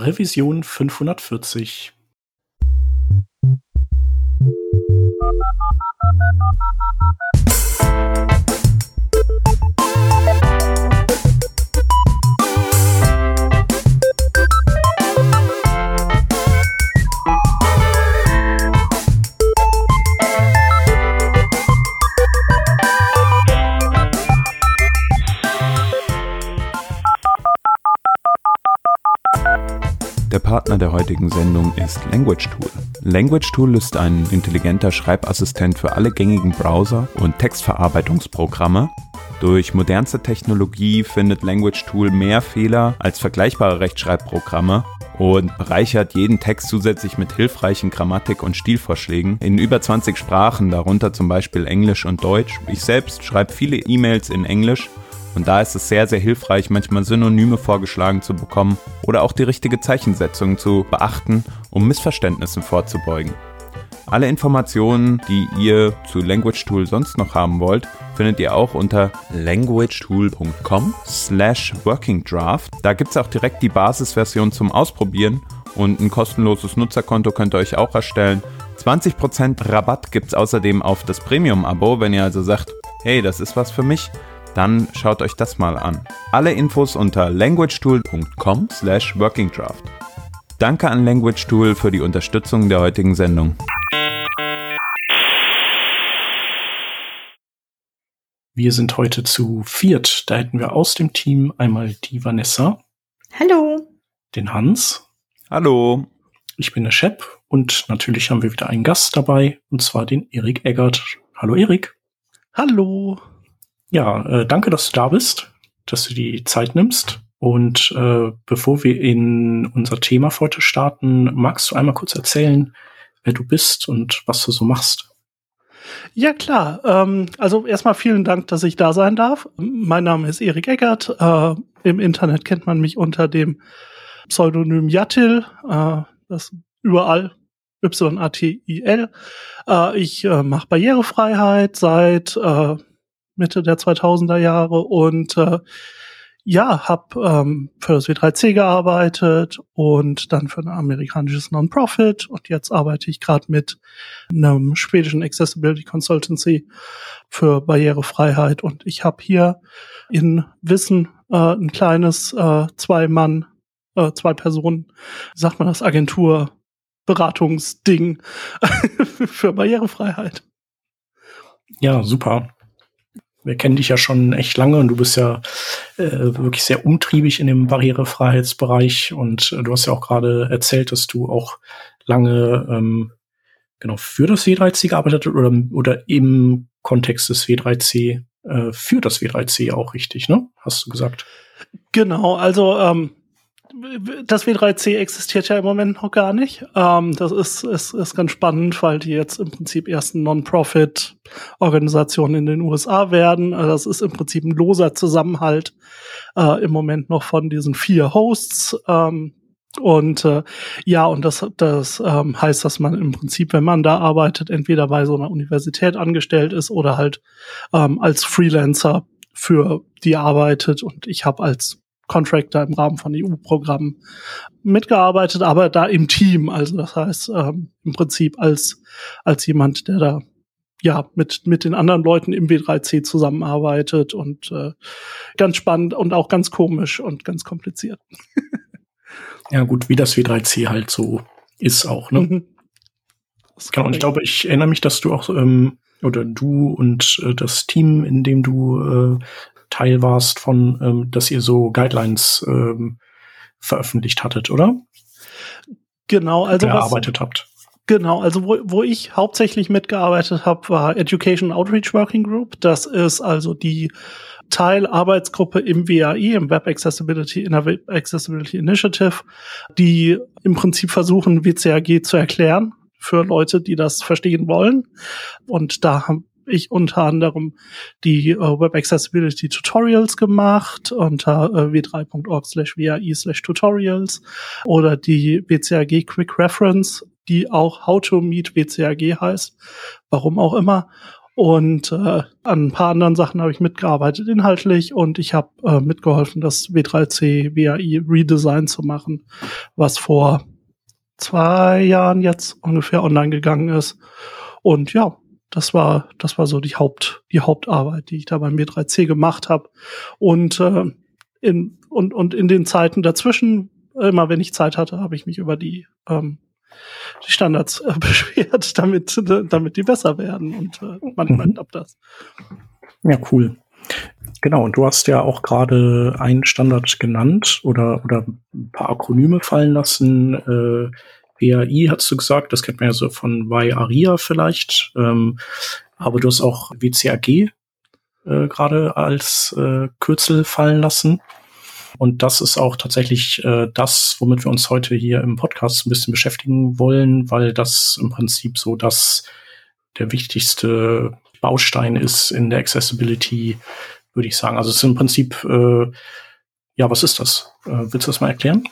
Revision 540. Der Partner der heutigen Sendung ist Language Tool. Language Tool ist ein intelligenter Schreibassistent für alle gängigen Browser und Textverarbeitungsprogramme. Durch modernste Technologie findet Language Tool mehr Fehler als vergleichbare Rechtschreibprogramme und bereichert jeden Text zusätzlich mit hilfreichen Grammatik- und Stilvorschlägen in über 20 Sprachen, darunter zum Beispiel Englisch und Deutsch. Ich selbst schreibe viele E-Mails in Englisch und da ist es sehr, sehr hilfreich, manchmal Synonyme vorgeschlagen zu bekommen oder auch die richtige Zeichensetzung zu beachten, um Missverständnissen vorzubeugen. Alle Informationen, die ihr zu Language Tool sonst noch haben wollt, findet ihr auch unter languagetool.com slash workingdraft. Da gibt es auch direkt die Basisversion zum Ausprobieren und ein kostenloses Nutzerkonto könnt ihr euch auch erstellen. 20% Rabatt gibt es außerdem auf das Premium-Abo, wenn ihr also sagt, hey, das ist was für mich dann schaut euch das mal an. Alle Infos unter languagetool.com slash workingdraft. Danke an LanguageTool für die Unterstützung der heutigen Sendung. Wir sind heute zu viert. Da hätten wir aus dem Team einmal die Vanessa. Hallo. Den Hans. Hallo. Ich bin der Shep und natürlich haben wir wieder einen Gast dabei, und zwar den Erik Eggert. Hallo Erik. Hallo. Ja, äh, danke, dass du da bist, dass du die Zeit nimmst. Und äh, bevor wir in unser Thema heute starten, magst du einmal kurz erzählen, wer du bist und was du so machst? Ja, klar. Ähm, also erstmal vielen Dank, dass ich da sein darf. Mein Name ist Erik Eckert. Äh, Im Internet kennt man mich unter dem Pseudonym Yatil. Äh, das überall Y-A-T-I-L. Äh, ich äh, mache Barrierefreiheit seit äh, Mitte der 2000er Jahre und äh, ja, habe ähm, für das W3C gearbeitet und dann für ein amerikanisches Non-Profit und jetzt arbeite ich gerade mit einem schwedischen Accessibility Consultancy für Barrierefreiheit und ich habe hier in Wissen äh, ein kleines äh, zwei Mann, äh, zwei Personen, sagt man das Agentur Beratungsding für Barrierefreiheit. Ja, super wir kennen dich ja schon echt lange und du bist ja äh, wirklich sehr umtriebig in dem Barrierefreiheitsbereich und äh, du hast ja auch gerade erzählt, dass du auch lange ähm, genau für das W3C gearbeitet hast oder, oder im Kontext des W3C äh, für das W3C auch richtig, ne? Hast du gesagt? Genau, also ähm, das W3C existiert ja im Moment noch gar nicht. Ähm, das ist, ist, ist ganz spannend, weil die jetzt im Prinzip erst eine Non-Profit-Organisation in den USA werden. Also das ist im Prinzip ein loser Zusammenhalt äh, im Moment noch von diesen vier Hosts. Ähm, und äh, ja, und das, das ähm, heißt, dass man im Prinzip, wenn man da arbeitet, entweder bei so einer Universität angestellt ist oder halt ähm, als Freelancer für die arbeitet. Und ich habe als Contractor im Rahmen von EU-Programmen mitgearbeitet, aber da im Team. Also das heißt ähm, im Prinzip als als jemand, der da ja mit mit den anderen Leuten im W3C zusammenarbeitet und äh, ganz spannend und auch ganz komisch und ganz kompliziert. ja gut, wie das W3C halt so ist auch. Ne? Mhm. Genau, und ich glaube, ich erinnere mich, dass du auch ähm, oder du und äh, das Team, in dem du äh, Teil warst von, ähm, dass ihr so Guidelines ähm, veröffentlicht hattet, oder? Genau, also erarbeitet habt. Genau, also wo, wo ich hauptsächlich mitgearbeitet habe, war Education Outreach Working Group. Das ist also die Teilarbeitsgruppe im WAI, im Web Accessibility, in der Web Accessibility Initiative, die im Prinzip versuchen, WCAG zu erklären für Leute, die das verstehen wollen. Und da haben ich unter anderem die äh, Web Accessibility Tutorials gemacht unter äh, w3.org slash wai slash tutorials oder die WCAG Quick Reference, die auch How to Meet WCAG heißt, warum auch immer. Und äh, an ein paar anderen Sachen habe ich mitgearbeitet inhaltlich und ich habe äh, mitgeholfen, das W3C WAI Redesign zu machen, was vor zwei Jahren jetzt ungefähr online gegangen ist. Und ja, das war, das war so die Haupt, die Hauptarbeit, die ich da beim W3C gemacht habe. Und äh, in, und, und in den Zeiten dazwischen, immer wenn ich Zeit hatte, habe ich mich über die ähm, die Standards äh, beschwert, damit, damit die besser werden. Und äh, manchmal mhm. klappt das. Ja, cool. Genau, und du hast ja auch gerade einen Standard genannt oder, oder ein paar Akronyme fallen lassen. Äh, WAI hast du gesagt, das kennt man ja so von WAIARIA vielleicht. Ähm, aber du hast auch WCAG äh, gerade als äh, Kürzel fallen lassen. Und das ist auch tatsächlich äh, das, womit wir uns heute hier im Podcast ein bisschen beschäftigen wollen, weil das im Prinzip so das der wichtigste Baustein ist in der Accessibility, würde ich sagen. Also es ist im Prinzip, äh, ja, was ist das? Äh, willst du das mal erklären?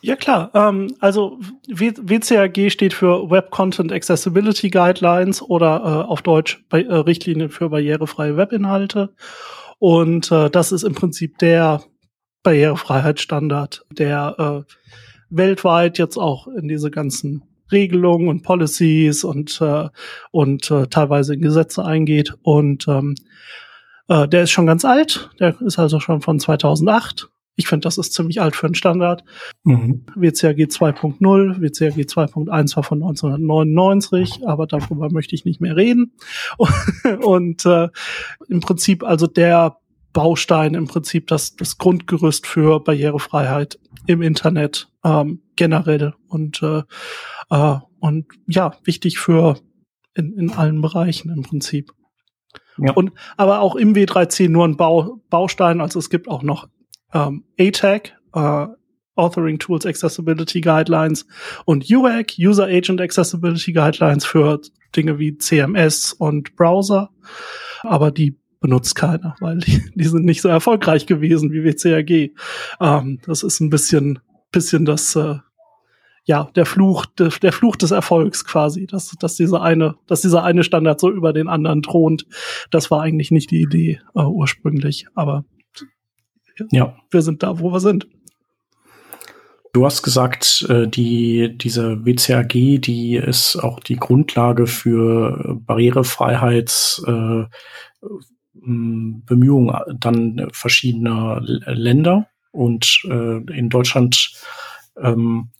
Ja klar, ähm, also WCAG steht für Web Content Accessibility Guidelines oder äh, auf Deutsch äh, Richtlinien für barrierefreie Webinhalte. Und äh, das ist im Prinzip der Barrierefreiheitsstandard, der äh, weltweit jetzt auch in diese ganzen Regelungen und Policies und, äh, und äh, teilweise in Gesetze eingeht. Und ähm, äh, der ist schon ganz alt, der ist also schon von 2008. Ich finde, das ist ziemlich alt für einen Standard. Mhm. WCAG 2.0, WCAG 2.1 war von 1999, aber darüber möchte ich nicht mehr reden. und äh, im Prinzip also der Baustein im Prinzip das, das Grundgerüst für Barrierefreiheit im Internet ähm, generell und äh, äh, und ja wichtig für in, in allen Bereichen im Prinzip. Ja. Und aber auch im W3C nur ein Bau, Baustein, also es gibt auch noch ähm, ATAG, äh, Authoring Tools Accessibility Guidelines und UAC, User Agent Accessibility Guidelines für Dinge wie CMS und Browser. Aber die benutzt keiner, weil die, die sind nicht so erfolgreich gewesen wie WCAG. Ähm, das ist ein bisschen, bisschen das, äh, ja, der Fluch, der, der Fluch des Erfolgs quasi, dass, dass dieser eine, dass dieser eine Standard so über den anderen thront. Das war eigentlich nicht die Idee äh, ursprünglich, aber ja, wir sind da, wo wir sind. Du hast gesagt, äh, die, diese WCAG, die ist auch die Grundlage für Barrierefreiheits, äh, Bemühungen dann verschiedener Länder und äh, in Deutschland ähm,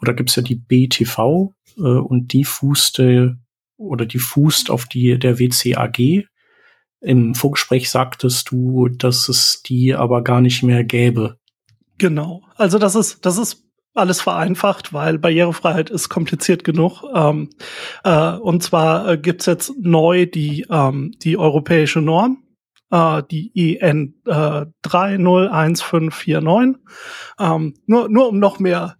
oder gibt's ja die BTV äh, und die fußte oder die fußt auf die der WCAG. Im Vorgespräch sagtest du, dass es die aber gar nicht mehr gäbe. Genau. Also das ist das ist alles vereinfacht, weil Barrierefreiheit ist kompliziert genug. Ähm, äh, und zwar äh, gibt's jetzt neu die, ähm, die europäische Norm, äh, die EN äh, 301549. Ähm, nur, nur um noch mehr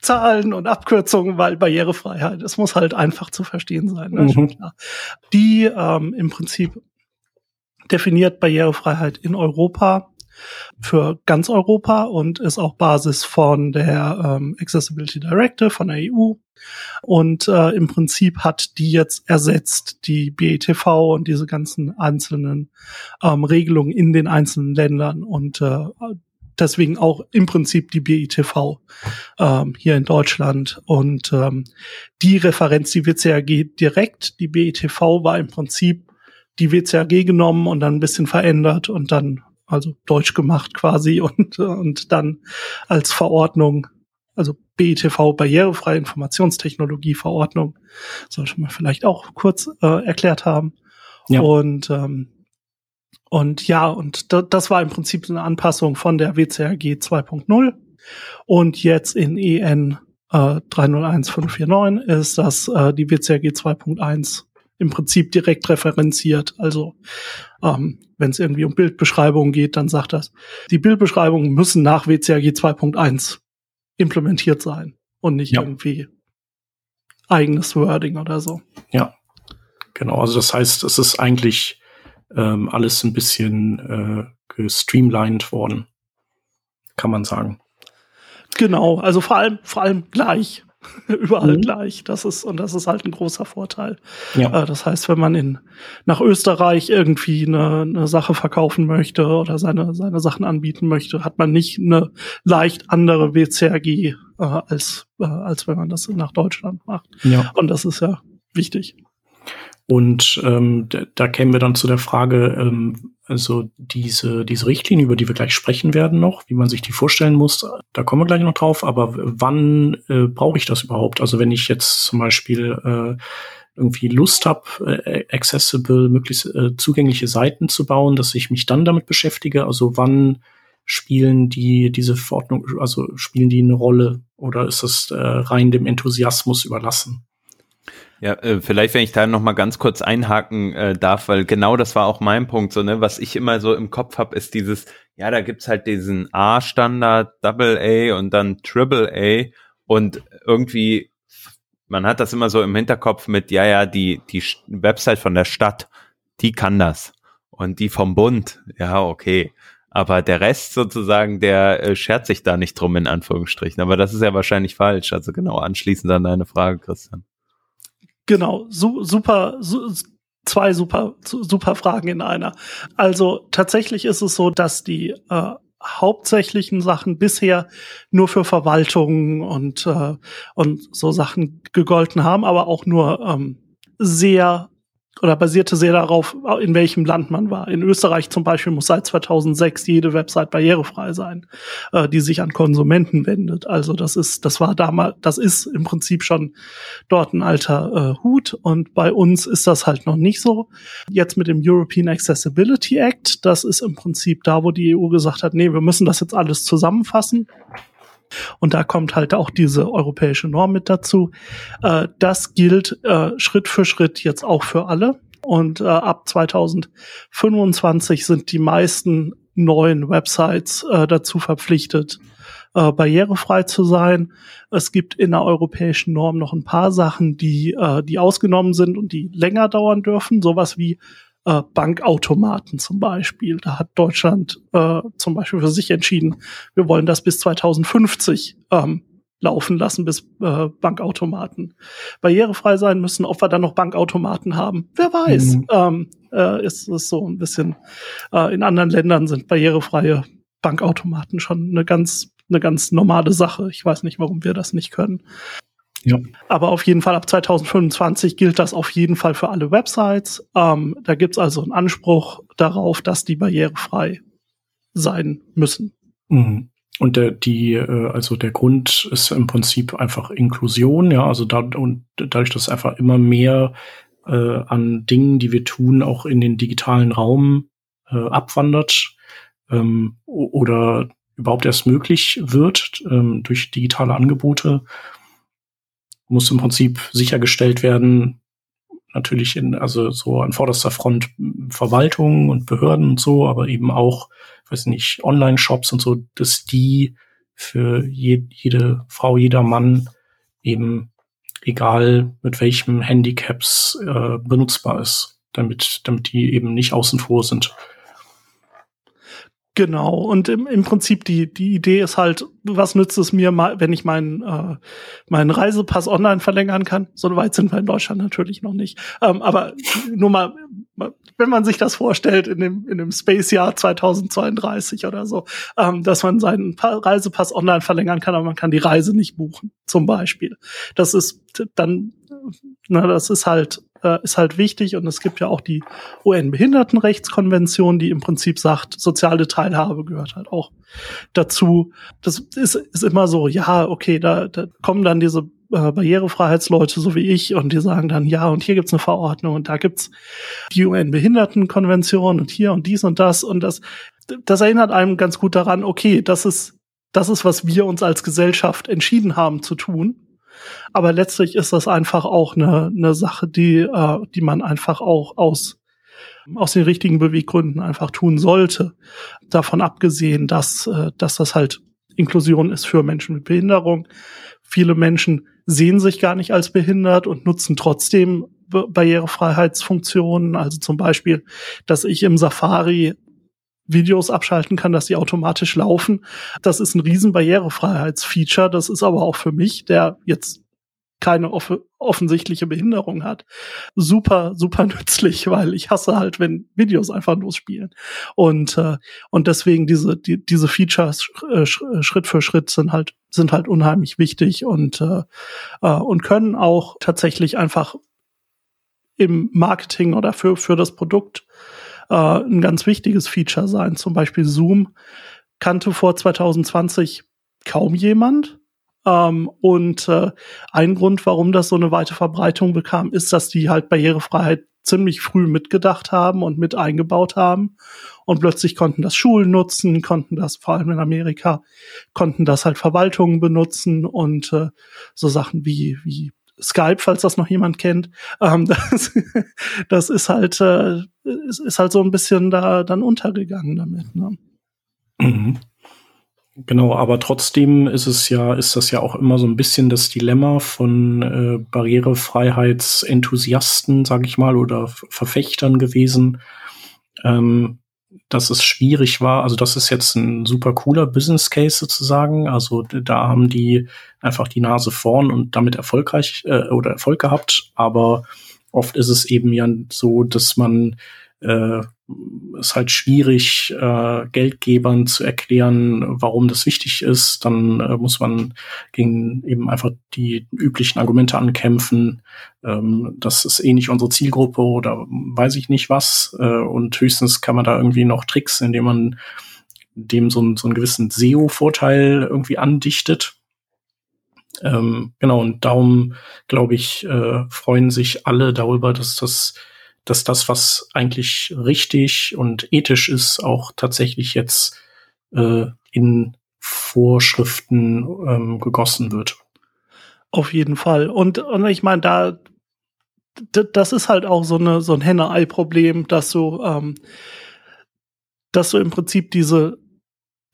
Zahlen und Abkürzungen, weil Barrierefreiheit, es muss halt einfach zu verstehen sein. Ne? Mhm. Die ähm, im Prinzip definiert Barrierefreiheit in Europa für ganz Europa und ist auch Basis von der ähm, Accessibility Directive von der EU. Und äh, im Prinzip hat die jetzt ersetzt die BETV und diese ganzen einzelnen ähm, Regelungen in den einzelnen Ländern und äh, deswegen auch im Prinzip die BITV ähm, hier in Deutschland. Und ähm, die Referenz, die WCAG direkt, die BITV war im Prinzip die WCAG genommen und dann ein bisschen verändert und dann also deutsch gemacht quasi und, und dann als Verordnung, also BTV Barrierefreie Informationstechnologie Verordnung, sollte man vielleicht auch kurz äh, erklärt haben. Ja. Und ähm, und ja, und das war im Prinzip eine Anpassung von der WCAG 2.0. Und jetzt in EN äh, 301549 ist das äh, die WCAG 2.1 im Prinzip direkt referenziert. Also ähm, wenn es irgendwie um Bildbeschreibungen geht, dann sagt das, die Bildbeschreibungen müssen nach WCAG 2.1 implementiert sein und nicht ja. irgendwie eigenes Wording oder so. Ja, genau. Also das heißt, es ist eigentlich ähm, alles ein bisschen äh, gestreamlined worden, kann man sagen. Genau, also vor allem, vor allem gleich. überall mhm. gleich. Das ist, und das ist halt ein großer Vorteil. Ja. Äh, das heißt, wenn man in, nach Österreich irgendwie eine, eine Sache verkaufen möchte oder seine, seine Sachen anbieten möchte, hat man nicht eine leicht andere WCAG äh, als, äh, als wenn man das nach Deutschland macht. Ja. Und das ist ja wichtig. Und ähm, da, kämen wir dann zu der Frage, ähm, also diese, diese Richtlinie, über die wir gleich sprechen werden noch, wie man sich die vorstellen muss, da kommen wir gleich noch drauf, aber wann äh, brauche ich das überhaupt? Also wenn ich jetzt zum Beispiel äh, irgendwie Lust habe, äh, accessible, möglichst äh, zugängliche Seiten zu bauen, dass ich mich dann damit beschäftige, also wann spielen die diese Verordnung, also spielen die eine Rolle oder ist das äh, rein dem Enthusiasmus überlassen? Ja, äh, vielleicht, wenn ich da noch mal ganz kurz einhaken äh, darf, weil genau das war auch mein Punkt, so ne, was ich immer so im Kopf habe, ist dieses, ja, da gibt's halt diesen A-Standard, Double A und dann Triple A und irgendwie, man hat das immer so im Hinterkopf mit, ja, ja, die die Website von der Stadt, die kann das und die vom Bund, ja, okay. Aber der Rest sozusagen, der äh, schert sich da nicht drum, in Anführungsstrichen. Aber das ist ja wahrscheinlich falsch. Also genau anschließend an deine Frage, Christian. Genau, su super, su zwei super, super Fragen in einer. Also tatsächlich ist es so, dass die äh, hauptsächlichen Sachen bisher nur für Verwaltungen und, äh, und so Sachen gegolten haben, aber auch nur ähm, sehr oder basierte sehr darauf, in welchem Land man war. In Österreich zum Beispiel muss seit 2006 jede Website barrierefrei sein, äh, die sich an Konsumenten wendet. Also das ist, das war damals, das ist im Prinzip schon dort ein alter äh, Hut und bei uns ist das halt noch nicht so. Jetzt mit dem European Accessibility Act, das ist im Prinzip da, wo die EU gesagt hat, nee, wir müssen das jetzt alles zusammenfassen. Und da kommt halt auch diese europäische Norm mit dazu. Äh, das gilt äh, Schritt für Schritt jetzt auch für alle. Und äh, ab 2025 sind die meisten neuen Websites äh, dazu verpflichtet, äh, barrierefrei zu sein. Es gibt in der europäischen Norm noch ein paar Sachen, die, äh, die ausgenommen sind und die länger dauern dürfen. Sowas wie äh, Bankautomaten zum Beispiel. Da hat Deutschland äh, zum Beispiel für sich entschieden, wir wollen das bis 2050 ähm, laufen lassen, bis äh, Bankautomaten barrierefrei sein müssen. Ob wir dann noch Bankautomaten haben, wer weiß. Mhm. Ähm, äh, ist es so ein bisschen. Äh, in anderen Ländern sind barrierefreie Bankautomaten schon eine ganz eine ganz normale Sache. Ich weiß nicht, warum wir das nicht können. Ja. Aber auf jeden Fall ab 2025 gilt das auf jeden Fall für alle Websites. Ähm, da gibt's also einen Anspruch darauf, dass die barrierefrei sein müssen. Mhm. Und der, die, äh, also der Grund ist im Prinzip einfach Inklusion, ja, also da, und dadurch, dass einfach immer mehr äh, an Dingen, die wir tun, auch in den digitalen Raum äh, abwandert ähm, oder überhaupt erst möglich wird ähm, durch digitale Angebote, muss im Prinzip sichergestellt werden, natürlich in, also so an vorderster Front Verwaltung und Behörden und so, aber eben auch, weiß nicht, Online-Shops und so, dass die für je, jede Frau, jeder Mann eben egal mit welchem Handicaps äh, benutzbar ist, damit, damit die eben nicht außen vor sind. Genau, und im, im Prinzip die, die Idee ist halt, was nützt es mir, wenn ich meinen, äh, meinen Reisepass online verlängern kann? So weit sind wir in Deutschland natürlich noch nicht. Ähm, aber nur mal, wenn man sich das vorstellt in dem, in dem Space-Jahr 2032 oder so, ähm, dass man seinen pa Reisepass online verlängern kann, aber man kann die Reise nicht buchen, zum Beispiel. Das ist dann, na, das ist halt äh, ist halt wichtig und es gibt ja auch die UN-Behindertenrechtskonvention, die im Prinzip sagt, soziale Teilhabe gehört halt auch dazu. Das ist, ist immer so, ja, okay, da, da kommen dann diese äh, Barrierefreiheitsleute, so wie ich, und die sagen dann, ja, und hier gibt's eine Verordnung und da gibt's die UN-Behindertenkonvention und hier und dies und das und das. Das erinnert einem ganz gut daran, okay, das ist, das ist, was wir uns als Gesellschaft entschieden haben zu tun. Aber letztlich ist das einfach auch eine, eine Sache, die, äh, die man einfach auch aus, aus den richtigen Beweggründen einfach tun sollte. Davon abgesehen, dass, äh, dass das halt Inklusion ist für Menschen mit Behinderung. Viele Menschen sehen sich gar nicht als behindert und nutzen trotzdem Barrierefreiheitsfunktionen. Also zum Beispiel, dass ich im Safari Videos abschalten kann, dass die automatisch laufen. Das ist ein riesen Barrierefreiheitsfeature. Das ist aber auch für mich, der jetzt keine off offensichtliche Behinderung hat, super, super nützlich, weil ich hasse halt, wenn Videos einfach losspielen. Und, äh, und deswegen diese, die, diese Features äh, Schritt für Schritt sind halt, sind halt unheimlich wichtig und, äh, äh, und können auch tatsächlich einfach im Marketing oder für, für das Produkt äh, ein ganz wichtiges Feature sein. Zum Beispiel Zoom kannte vor 2020 kaum jemand. Ähm, und äh, ein Grund, warum das so eine weite Verbreitung bekam, ist, dass die halt Barrierefreiheit ziemlich früh mitgedacht haben und mit eingebaut haben. Und plötzlich konnten das Schulen nutzen, konnten das vor allem in Amerika, konnten das halt Verwaltungen benutzen und äh, so Sachen wie, wie Skype, falls das noch jemand kennt. Ähm, das, das ist halt, äh, ist, ist halt so ein bisschen da dann untergegangen damit. Ne? Mhm. Genau, aber trotzdem ist es ja, ist das ja auch immer so ein bisschen das Dilemma von äh, Barrierefreiheitsenthusiasten, sage ich mal, oder Verfechtern gewesen, ähm, dass es schwierig war. Also das ist jetzt ein super cooler Business Case sozusagen. Also da haben die einfach die Nase vorn und damit erfolgreich äh, oder Erfolg gehabt. Aber oft ist es eben ja so, dass man äh, ist halt schwierig, äh, Geldgebern zu erklären, warum das wichtig ist. Dann äh, muss man gegen eben einfach die üblichen Argumente ankämpfen. Ähm, das ist eh nicht unsere Zielgruppe oder weiß ich nicht was. Äh, und höchstens kann man da irgendwie noch Tricks, indem man dem so, ein, so einen gewissen SEO-Vorteil irgendwie andichtet. Ähm, genau, und darum, glaube ich, äh, freuen sich alle darüber, dass das dass das, was eigentlich richtig und ethisch ist, auch tatsächlich jetzt äh, in Vorschriften ähm, gegossen wird. Auf jeden Fall. Und, und ich meine, da das ist halt auch so eine so ein Henne-Ei-Problem, dass du ähm, dass du im Prinzip diese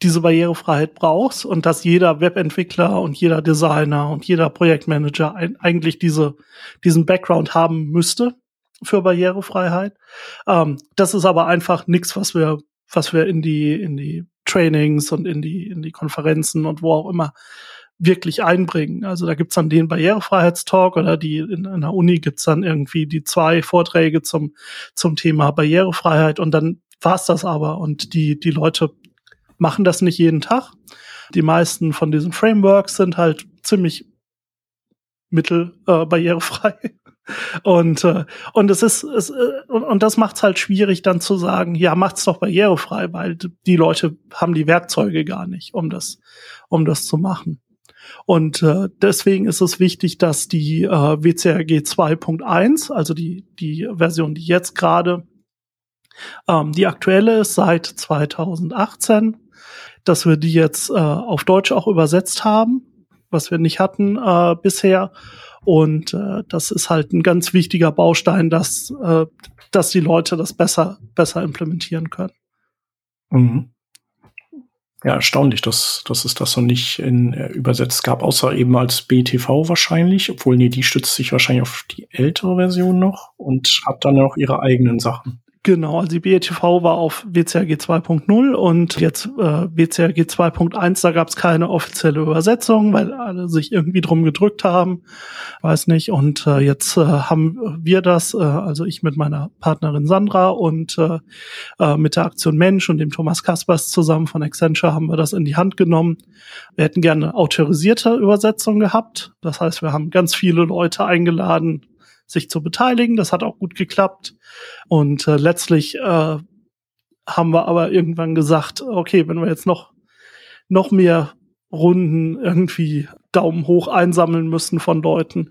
diese Barrierefreiheit brauchst und dass jeder Webentwickler und jeder Designer und jeder Projektmanager ein, eigentlich diese diesen Background haben müsste für Barrierefreiheit. Ähm, das ist aber einfach nichts, was wir, was wir in die, in die Trainings und in die, in die Konferenzen und wo auch immer wirklich einbringen. Also da gibt's dann den Barrierefreiheitstalk oder die in einer Uni gibt's dann irgendwie die zwei Vorträge zum, zum Thema Barrierefreiheit und dann war's das aber. Und die, die Leute machen das nicht jeden Tag. Die meisten von diesen Frameworks sind halt ziemlich mittel äh, barrierefrei. Und, äh, und es ist, es, äh, und, und das macht es halt schwierig, dann zu sagen, ja, macht's doch barrierefrei, weil die Leute haben die Werkzeuge gar nicht, um das, um das zu machen. Und äh, deswegen ist es wichtig, dass die äh, WCRG 2.1, also die, die Version, die jetzt gerade ähm, die aktuelle ist seit 2018, dass wir die jetzt äh, auf Deutsch auch übersetzt haben, was wir nicht hatten äh, bisher und äh, das ist halt ein ganz wichtiger Baustein, dass, äh, dass die Leute das besser, besser implementieren können. Mhm. Ja, erstaunlich, dass, dass es das noch nicht in, äh, übersetzt gab, außer eben als BTV wahrscheinlich, obwohl nee, die stützt sich wahrscheinlich auf die ältere Version noch und hat dann auch ihre eigenen Sachen. Genau, also die BETV war auf WCRG 2.0 und jetzt äh, WCRG 2.1, da gab es keine offizielle Übersetzung, weil alle sich irgendwie drum gedrückt haben, weiß nicht. Und äh, jetzt äh, haben wir das, äh, also ich mit meiner Partnerin Sandra und äh, äh, mit der Aktion Mensch und dem Thomas Kaspers zusammen von Accenture haben wir das in die Hand genommen. Wir hätten gerne autorisierte Übersetzung gehabt. Das heißt, wir haben ganz viele Leute eingeladen, sich zu beteiligen. Das hat auch gut geklappt. Und äh, letztlich äh, haben wir aber irgendwann gesagt, okay, wenn wir jetzt noch, noch mehr Runden irgendwie Daumen hoch einsammeln müssen von Leuten,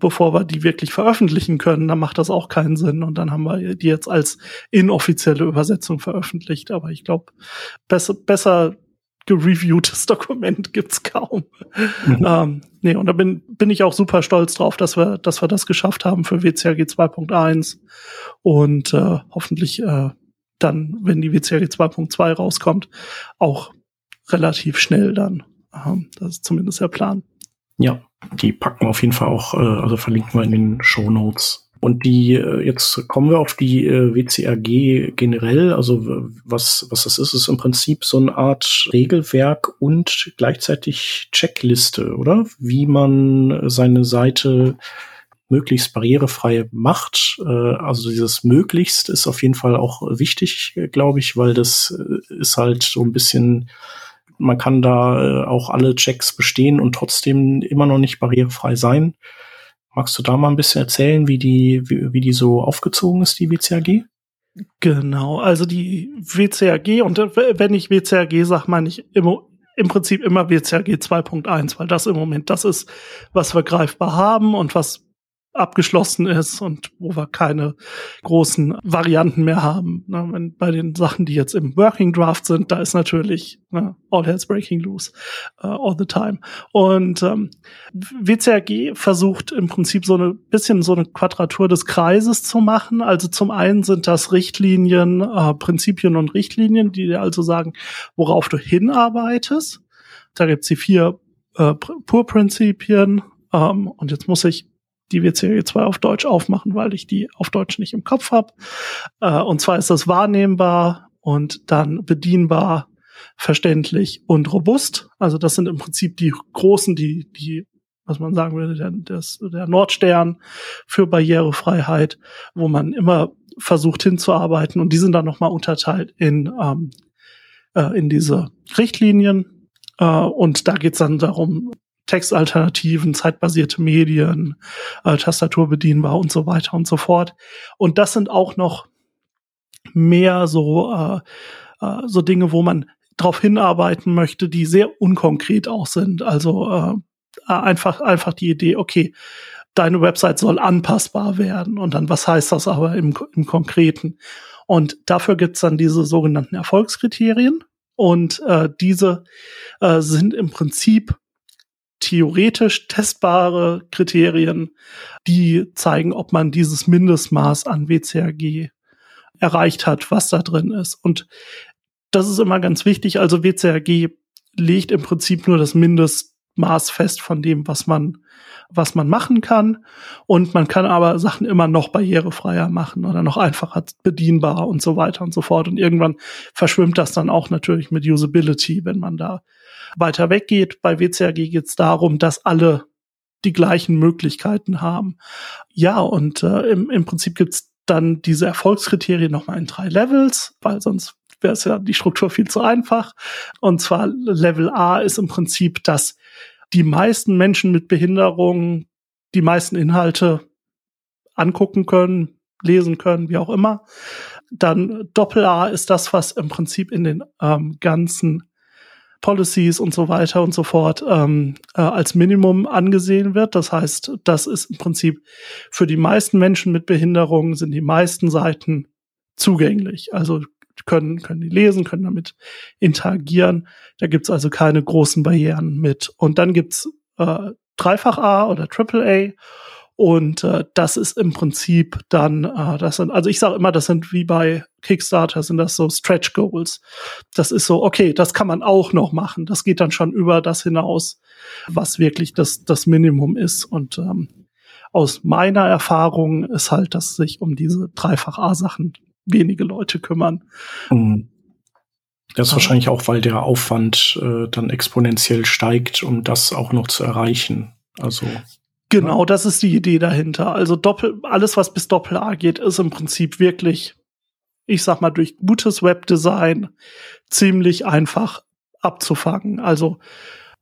bevor wir die wirklich veröffentlichen können, dann macht das auch keinen Sinn. Und dann haben wir die jetzt als inoffizielle Übersetzung veröffentlicht. Aber ich glaube, besser, besser gereviewtes Dokument gibt's kaum. Mhm. Ähm, nee, und da bin, bin ich auch super stolz drauf, dass wir, dass wir das geschafft haben für WCRG 2.1 und äh, hoffentlich äh, dann, wenn die WCRG 2.2 rauskommt, auch relativ schnell dann. Ähm, das ist zumindest der Plan. Ja, die packen wir auf jeden Fall auch, äh, also verlinken wir in den Show Notes. Und die, äh, jetzt kommen wir auf die äh, WCAG generell. Also was, was das ist, ist im Prinzip so eine Art Regelwerk und gleichzeitig Checkliste, oder? Wie man seine Seite möglichst barrierefrei macht. Äh, also dieses möglichst ist auf jeden Fall auch wichtig, glaube ich, weil das ist halt so ein bisschen man kann da auch alle Checks bestehen und trotzdem immer noch nicht barrierefrei sein. Magst du da mal ein bisschen erzählen, wie die, wie, wie die so aufgezogen ist, die WCAG? Genau, also die WCAG, und wenn ich WCAG sage, meine ich immer, im Prinzip immer WCAG 2.1, weil das im Moment das ist, was wir greifbar haben und was abgeschlossen ist und wo wir keine großen Varianten mehr haben. Ne, wenn, bei den Sachen, die jetzt im Working Draft sind, da ist natürlich ne, all hell's breaking loose uh, all the time. Und ähm, WCAG versucht im Prinzip so ein bisschen so eine Quadratur des Kreises zu machen. Also zum einen sind das Richtlinien, äh, Prinzipien und Richtlinien, die dir also sagen, worauf du hinarbeitest. Da gibt's die vier äh, Pur-Prinzipien. Ähm, und jetzt muss ich die WCG 2 auf Deutsch aufmachen, weil ich die auf Deutsch nicht im Kopf habe. Äh, und zwar ist das wahrnehmbar und dann bedienbar, verständlich und robust. Also das sind im Prinzip die großen, die, die, was man sagen würde, der, das, der Nordstern für Barrierefreiheit, wo man immer versucht hinzuarbeiten. Und die sind dann nochmal unterteilt in, ähm, äh, in diese Richtlinien. Äh, und da geht es dann darum, Textalternativen, zeitbasierte Medien, äh, Tastatur bedienbar und so weiter und so fort. Und das sind auch noch mehr so, äh, äh, so Dinge, wo man darauf hinarbeiten möchte, die sehr unkonkret auch sind. Also äh, einfach, einfach die Idee, okay, deine Website soll anpassbar werden. Und dann, was heißt das aber im, im Konkreten? Und dafür gibt's dann diese sogenannten Erfolgskriterien. Und äh, diese äh, sind im Prinzip theoretisch testbare Kriterien, die zeigen, ob man dieses Mindestmaß an WCAG erreicht hat, was da drin ist. Und das ist immer ganz wichtig. Also WCAG legt im Prinzip nur das Mindestmaß fest von dem, was man, was man machen kann. Und man kann aber Sachen immer noch barrierefreier machen oder noch einfacher bedienbar und so weiter und so fort. Und irgendwann verschwimmt das dann auch natürlich mit Usability, wenn man da weiter weggeht. Bei WCAG geht es darum, dass alle die gleichen Möglichkeiten haben. Ja, und äh, im, im Prinzip gibt's dann diese Erfolgskriterien nochmal in drei Levels, weil sonst wäre es ja die Struktur viel zu einfach. Und zwar Level A ist im Prinzip, dass die meisten Menschen mit Behinderungen die meisten Inhalte angucken können, lesen können, wie auch immer. Dann Doppel A ist das, was im Prinzip in den ähm, ganzen Policies und so weiter und so fort ähm, äh, als Minimum angesehen wird. Das heißt, das ist im Prinzip für die meisten Menschen mit Behinderungen sind die meisten Seiten zugänglich. Also können, können die lesen, können damit interagieren. Da gibt's also keine großen Barrieren mit. Und dann gibt's äh, Dreifach A oder Triple A und äh, das ist im Prinzip dann, äh, das sind, also ich sage immer, das sind wie bei Kickstarter, sind das so Stretch Goals. Das ist so, okay, das kann man auch noch machen. Das geht dann schon über das hinaus, was wirklich das, das Minimum ist. Und ähm, aus meiner Erfahrung ist halt, dass sich um diese Dreifach-A-Sachen wenige Leute kümmern. Mhm. Das ist wahrscheinlich auch, weil der Aufwand äh, dann exponentiell steigt, um das auch noch zu erreichen. Also Genau, das ist die Idee dahinter. Also Doppel, alles, was bis Doppel A geht, ist im Prinzip wirklich, ich sag mal, durch gutes Webdesign ziemlich einfach abzufangen. Also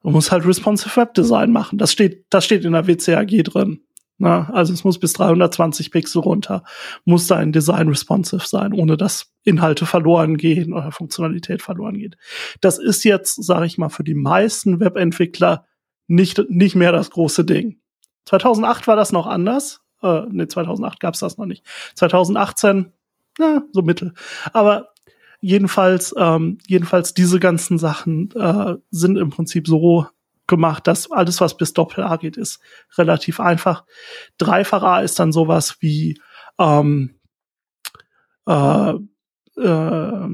du musst halt responsive Webdesign machen. Das steht, das steht in der WCAG drin. Na, also es muss bis 320 Pixel runter, muss da ein Design responsive sein, ohne dass Inhalte verloren gehen oder Funktionalität verloren geht. Das ist jetzt, sage ich mal, für die meisten Webentwickler nicht, nicht mehr das große Ding. 2008 war das noch anders. Äh, nee, 2008 gab's das noch nicht. 2018, na, so mittel. Aber jedenfalls, ähm, jedenfalls diese ganzen Sachen äh, sind im Prinzip so gemacht, dass alles, was bis Doppel A geht, ist relativ einfach. Dreifach A ist dann sowas wie ähm, äh, äh,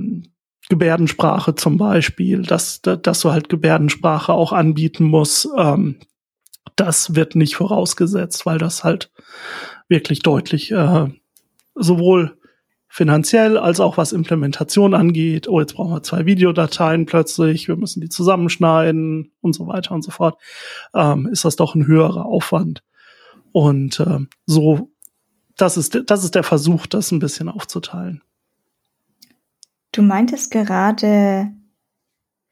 Gebärdensprache zum Beispiel, dass, dass du halt Gebärdensprache auch anbieten musst. Ähm, das wird nicht vorausgesetzt, weil das halt wirklich deutlich äh, sowohl finanziell als auch was Implementation angeht. Oh, jetzt brauchen wir zwei Videodateien plötzlich, wir müssen die zusammenschneiden und so weiter und so fort. Ähm, ist das doch ein höherer Aufwand. Und äh, so, das ist, das ist der Versuch, das ein bisschen aufzuteilen. Du meintest gerade,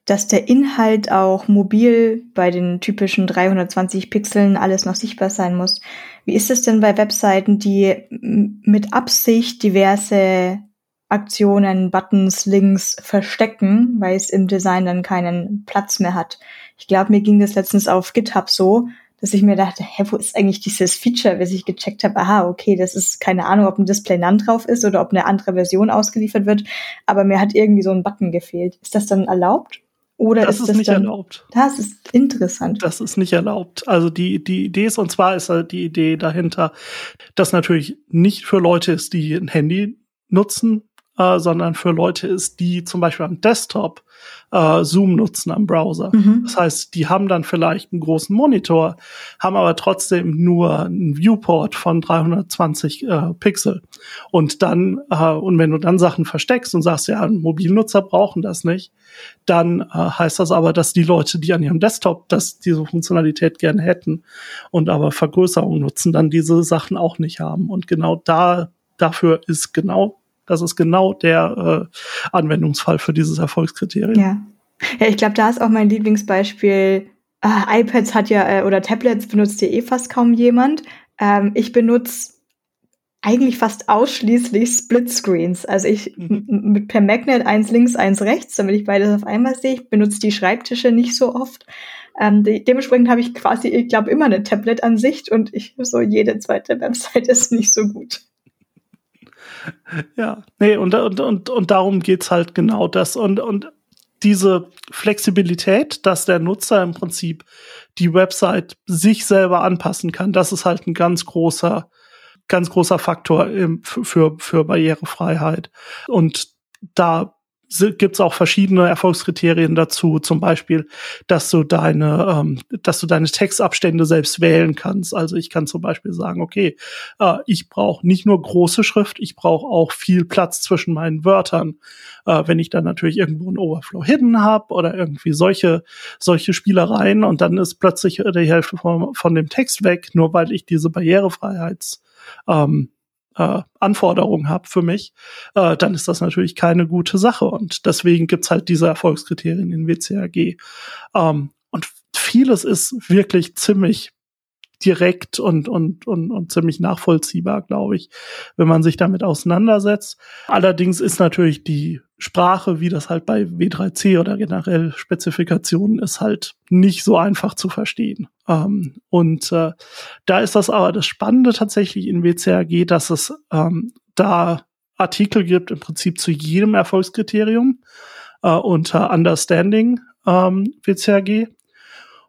dass der Inhalt auch mobil bei den typischen 320 Pixeln alles noch sichtbar sein muss. Wie ist es denn bei Webseiten, die mit Absicht diverse Aktionen, Buttons, Links verstecken, weil es im Design dann keinen Platz mehr hat? Ich glaube, mir ging das letztens auf GitHub so, dass ich mir dachte, hä, wo ist eigentlich dieses Feature, bis ich gecheckt habe, aha, okay, das ist keine Ahnung, ob ein Display NaN drauf ist oder ob eine andere Version ausgeliefert wird, aber mir hat irgendwie so ein Button gefehlt. Ist das dann erlaubt? Oder das ist, ist das nicht dann, erlaubt. Das ist interessant. Das ist nicht erlaubt. Also die, die Idee ist, und zwar ist halt die Idee dahinter, dass natürlich nicht für Leute ist, die ein Handy nutzen, äh, sondern für Leute ist, die zum Beispiel am Desktop äh, Zoom nutzen am Browser. Mhm. Das heißt, die haben dann vielleicht einen großen Monitor, haben aber trotzdem nur einen Viewport von 320 äh, Pixel. Und dann, äh, und wenn du dann Sachen versteckst und sagst, ja, Mobilnutzer brauchen das nicht, dann äh, heißt das aber, dass die Leute, die an ihrem Desktop das, diese Funktionalität gerne hätten und aber Vergrößerung nutzen, dann diese Sachen auch nicht haben. Und genau da, dafür ist genau das ist genau der äh, Anwendungsfall für dieses Erfolgskriterium. Ja. Ja, ich glaube, da ist auch mein Lieblingsbeispiel. Äh, iPads hat ja, äh, oder Tablets benutzt ja eh fast kaum jemand. Ähm, ich benutze eigentlich fast ausschließlich Splitscreens. Also ich Mhm. mit per Magnet eins links, eins rechts, damit ich beides auf einmal sehe. Ich benutze die Schreibtische nicht so oft. Ähm, de dementsprechend habe ich quasi, ich glaube, immer eine Tablet-Ansicht und ich so jede zweite Website ist nicht so gut. Ja, nee, und, und, und, und darum geht's halt genau das. Und, und diese Flexibilität, dass der Nutzer im Prinzip die Website sich selber anpassen kann, das ist halt ein ganz großer, ganz großer Faktor im, für, für Barrierefreiheit. Und da gibt es auch verschiedene Erfolgskriterien dazu, zum Beispiel, dass du deine, ähm, dass du deine Textabstände selbst wählen kannst. Also ich kann zum Beispiel sagen, okay, äh, ich brauche nicht nur große Schrift, ich brauche auch viel Platz zwischen meinen Wörtern. Äh, wenn ich dann natürlich irgendwo ein Overflow hidden habe oder irgendwie solche solche Spielereien und dann ist plötzlich die Hälfte von, von dem Text weg, nur weil ich diese Barrierefreiheits ähm, äh, Anforderungen habe für mich, äh, dann ist das natürlich keine gute Sache. Und deswegen gibt's halt diese Erfolgskriterien in WCAG. Ähm, und vieles ist wirklich ziemlich direkt und, und, und, und ziemlich nachvollziehbar, glaube ich, wenn man sich damit auseinandersetzt. Allerdings ist natürlich die Sprache, wie das halt bei W3C oder generell Spezifikationen ist, halt nicht so einfach zu verstehen. Ähm, und äh, da ist das aber das Spannende tatsächlich in WCAG, dass es ähm, da Artikel gibt im Prinzip zu jedem Erfolgskriterium äh, unter Understanding ähm, WCAG.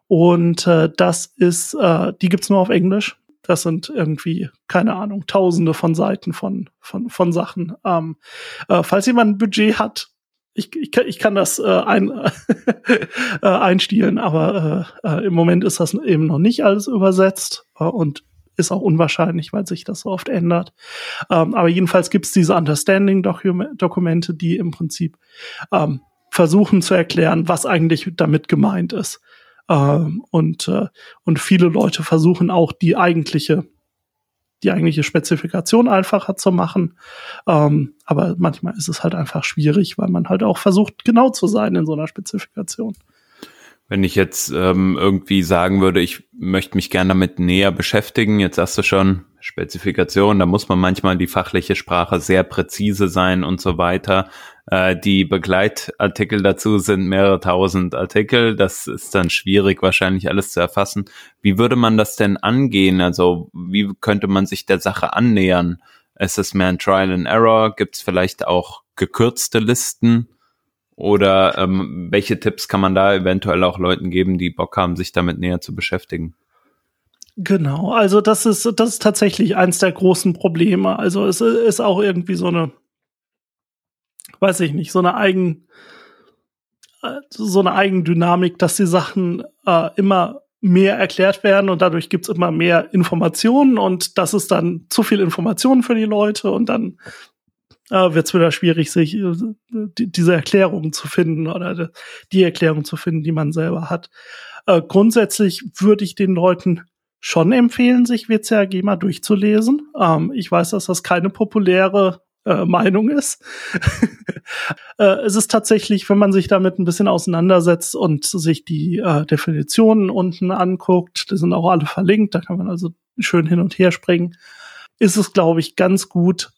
Und äh, das ist, äh, die gibt's nur auf Englisch. Das sind irgendwie, keine Ahnung, tausende von Seiten von, von, von Sachen. Ähm, äh, falls jemand ein Budget hat, ich, ich, kann, ich kann das äh, ein, äh, einstielen, aber äh, äh, im Moment ist das eben noch nicht alles übersetzt äh, und ist auch unwahrscheinlich, weil sich das so oft ändert. Ähm, aber jedenfalls gibt's diese Understanding-Dokumente, die im Prinzip ähm, versuchen zu erklären, was eigentlich damit gemeint ist. Ähm, und, äh, und viele Leute versuchen auch die eigentliche, die eigentliche Spezifikation einfacher zu machen. Ähm, aber manchmal ist es halt einfach schwierig, weil man halt auch versucht, genau zu sein in so einer Spezifikation. Wenn ich jetzt ähm, irgendwie sagen würde, ich möchte mich gerne damit näher beschäftigen, jetzt sagst du schon, Spezifikation, da muss man manchmal die fachliche Sprache sehr präzise sein und so weiter. Äh, die Begleitartikel dazu sind mehrere tausend Artikel. Das ist dann schwierig, wahrscheinlich alles zu erfassen. Wie würde man das denn angehen? Also wie könnte man sich der Sache annähern? Ist es mehr ein Trial and Error? Gibt es vielleicht auch gekürzte Listen? Oder ähm, welche Tipps kann man da eventuell auch Leuten geben, die Bock haben, sich damit näher zu beschäftigen? Genau, also das ist, das ist tatsächlich eins der großen Probleme. Also es ist auch irgendwie so eine, weiß ich nicht, so eine eigen, so eine Eigendynamik, dass die Sachen äh, immer mehr erklärt werden und dadurch gibt's immer mehr Informationen und das ist dann zu viel Informationen für die Leute und dann äh, wird es wieder schwierig, sich äh, die, diese Erklärungen zu finden oder die Erklärung zu finden, die man selber hat. Äh, grundsätzlich würde ich den Leuten schon empfehlen, sich WCAG mal durchzulesen. Ähm, ich weiß, dass das keine populäre äh, Meinung ist. äh, es ist tatsächlich, wenn man sich damit ein bisschen auseinandersetzt und sich die äh, Definitionen unten anguckt, die sind auch alle verlinkt, da kann man also schön hin und her springen, ist es, glaube ich, ganz gut,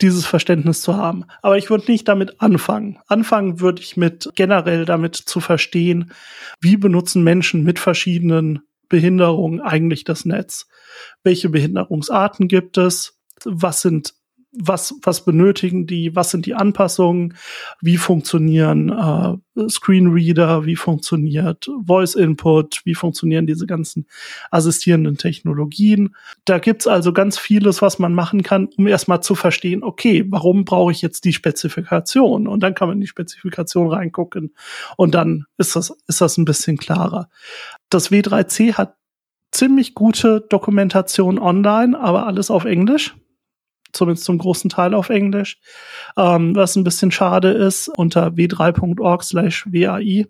dieses Verständnis zu haben. Aber ich würde nicht damit anfangen. Anfangen würde ich mit generell damit zu verstehen, wie benutzen Menschen mit verschiedenen Behinderungen eigentlich das Netz? Welche Behinderungsarten gibt es? Was sind was, was benötigen die, was sind die Anpassungen, wie funktionieren äh, Screenreader, wie funktioniert Voice Input, wie funktionieren diese ganzen assistierenden Technologien. Da gibt's also ganz vieles, was man machen kann, um erstmal zu verstehen, okay, warum brauche ich jetzt die Spezifikation? Und dann kann man in die Spezifikation reingucken und dann ist das, ist das ein bisschen klarer. Das W3C hat ziemlich gute Dokumentation online, aber alles auf Englisch zumindest zum großen Teil auf Englisch, ähm, was ein bisschen schade ist, unter w3.org slash WAI.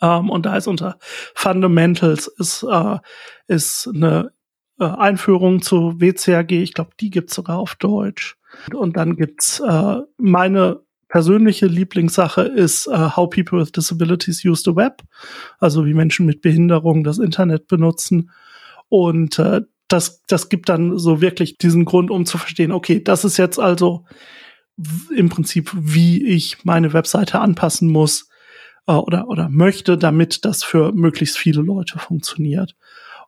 Ähm, und da ist unter Fundamentals ist, äh, ist eine äh, Einführung zu WCAG, ich glaube, die gibt's sogar auf Deutsch. Und dann gibt's äh, meine persönliche Lieblingssache ist uh, How People with Disabilities Use the Web, also wie Menschen mit Behinderung das Internet benutzen. Und äh, das, das gibt dann so wirklich diesen Grund, um zu verstehen, okay, das ist jetzt also im Prinzip, wie ich meine Webseite anpassen muss äh, oder, oder möchte, damit das für möglichst viele Leute funktioniert.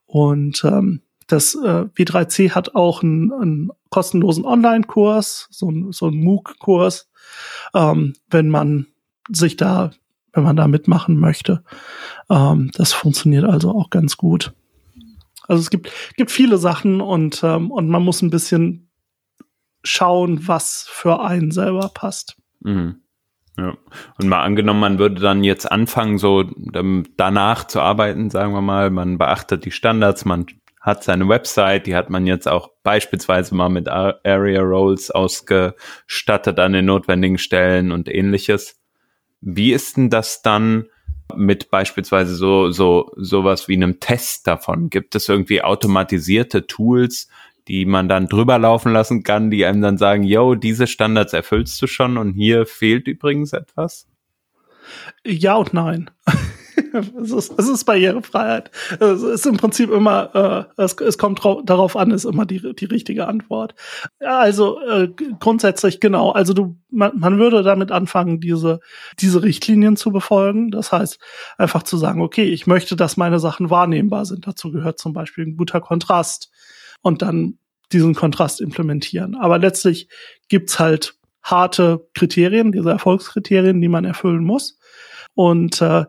Und ähm, das äh, W3C hat auch einen, einen kostenlosen Online-Kurs, so, ein, so ein MOOC-Kurs, ähm, wenn man sich da, wenn man da mitmachen möchte. Ähm, das funktioniert also auch ganz gut. Also es gibt, gibt viele Sachen und, ähm, und man muss ein bisschen schauen, was für einen selber passt. Mhm. Ja. Und mal angenommen, man würde dann jetzt anfangen, so danach zu arbeiten, sagen wir mal, man beachtet die Standards, man hat seine Website, die hat man jetzt auch beispielsweise mal mit Area Roles ausgestattet an den notwendigen Stellen und ähnliches. Wie ist denn das dann mit beispielsweise so, so, sowas wie einem Test davon? Gibt es irgendwie automatisierte Tools, die man dann drüber laufen lassen kann, die einem dann sagen, yo, diese Standards erfüllst du schon und hier fehlt übrigens etwas? Ja und nein. es, ist, es ist Barrierefreiheit. Es ist im Prinzip immer, äh, es, es kommt darauf an, ist immer die, die richtige Antwort. Also äh, grundsätzlich genau. Also du, man, man würde damit anfangen, diese, diese Richtlinien zu befolgen. Das heißt, einfach zu sagen, okay, ich möchte, dass meine Sachen wahrnehmbar sind. Dazu gehört zum Beispiel ein guter Kontrast. Und dann diesen Kontrast implementieren. Aber letztlich gibt's halt harte Kriterien, diese Erfolgskriterien, die man erfüllen muss. Und äh,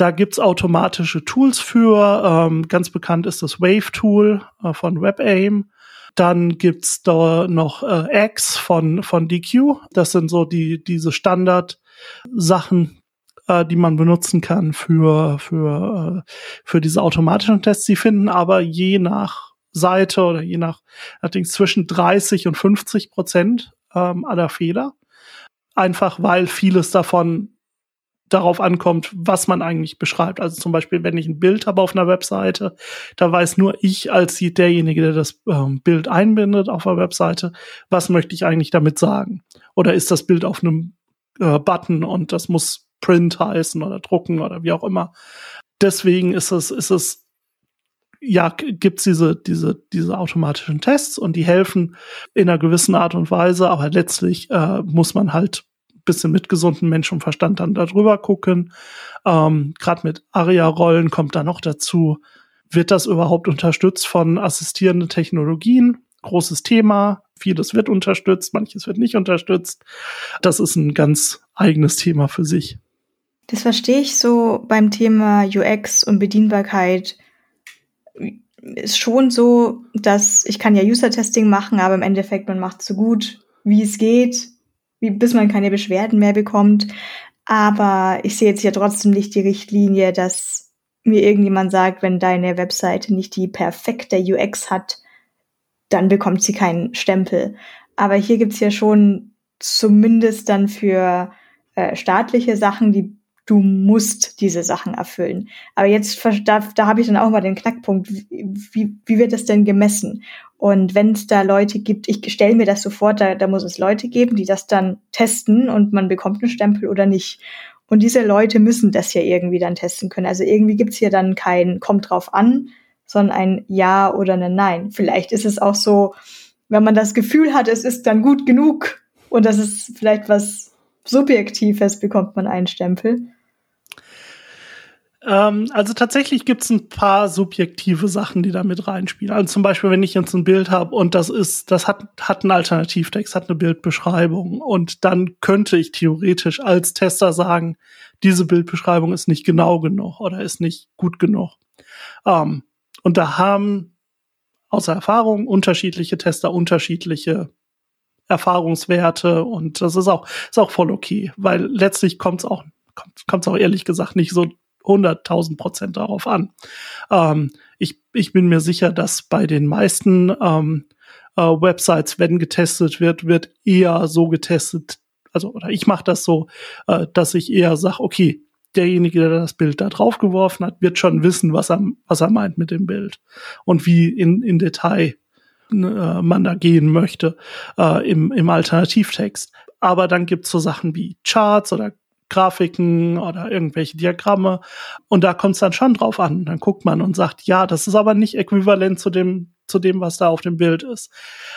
da gibt's automatische Tools für. Ähm, ganz bekannt ist das Wave-Tool äh, von WebAIM. Dann gibt's da noch äh, X von, von DQ. Das sind so die, diese Standard-Sachen, äh, die man benutzen kann für, für, äh, für diese automatischen Tests. Sie finden aber je nach Seite oder je nach, allerdings zwischen 30 und 50 Prozent ähm, aller Fehler. Einfach weil vieles davon darauf ankommt, was man eigentlich beschreibt. Also zum Beispiel, wenn ich ein Bild habe auf einer Webseite, da weiß nur ich als derjenige, der das ähm, Bild einbindet auf der Webseite, was möchte ich eigentlich damit sagen? Oder ist das Bild auf einem äh, Button und das muss Print heißen oder drucken oder wie auch immer. Deswegen ist es, ist es, ja, gibt's diese, diese, diese automatischen Tests und die helfen in einer gewissen Art und Weise, aber letztlich äh, muss man halt bisschen mit gesundem Menschenverstand dann darüber gucken. Ähm, Gerade mit ARIA-Rollen kommt da noch dazu, wird das überhaupt unterstützt von assistierenden Technologien? Großes Thema. Vieles wird unterstützt, manches wird nicht unterstützt. Das ist ein ganz eigenes Thema für sich. Das verstehe ich so beim Thema UX und Bedienbarkeit. Ist schon so, dass ich kann ja User-Testing machen, aber im Endeffekt man macht so gut, wie es geht wie, bis man keine Beschwerden mehr bekommt. Aber ich sehe jetzt hier trotzdem nicht die Richtlinie, dass mir irgendjemand sagt, wenn deine Webseite nicht die perfekte UX hat, dann bekommt sie keinen Stempel. Aber hier gibt's ja schon zumindest dann für äh, staatliche Sachen, die du musst diese Sachen erfüllen. Aber jetzt, da, da habe ich dann auch mal den Knackpunkt, wie, wie wird das denn gemessen? Und wenn es da Leute gibt, ich stelle mir das sofort, da, da muss es Leute geben, die das dann testen und man bekommt einen Stempel oder nicht. Und diese Leute müssen das ja irgendwie dann testen können. Also irgendwie gibt's hier dann kein kommt drauf an, sondern ein Ja oder ein Nein. Vielleicht ist es auch so, wenn man das Gefühl hat, es ist dann gut genug und das ist vielleicht was Subjektives, bekommt man einen Stempel. Ähm, also tatsächlich gibt es ein paar subjektive Sachen, die da mit reinspielen. Also zum Beispiel, wenn ich jetzt ein Bild habe und das ist, das hat, hat einen Alternativtext, hat eine Bildbeschreibung und dann könnte ich theoretisch als Tester sagen, diese Bildbeschreibung ist nicht genau genug oder ist nicht gut genug. Ähm, und da haben außer Erfahrung unterschiedliche Tester unterschiedliche Erfahrungswerte und das ist auch, ist auch voll okay, weil letztlich kommt es auch, kommt es auch ehrlich gesagt nicht so 100.000 Prozent darauf an. Ähm, ich, ich bin mir sicher, dass bei den meisten ähm, äh, Websites, wenn getestet wird, wird eher so getestet, also oder ich mache das so, äh, dass ich eher sage, okay, derjenige, der das Bild da drauf geworfen hat, wird schon wissen, was er, was er meint mit dem Bild und wie in, in Detail äh, man da gehen möchte äh, im, im Alternativtext. Aber dann gibt's so Sachen wie Charts oder Grafiken oder irgendwelche Diagramme. Und da kommt es dann schon drauf an. Dann guckt man und sagt, ja, das ist aber nicht äquivalent zu dem, zu dem, was da auf dem Bild ist.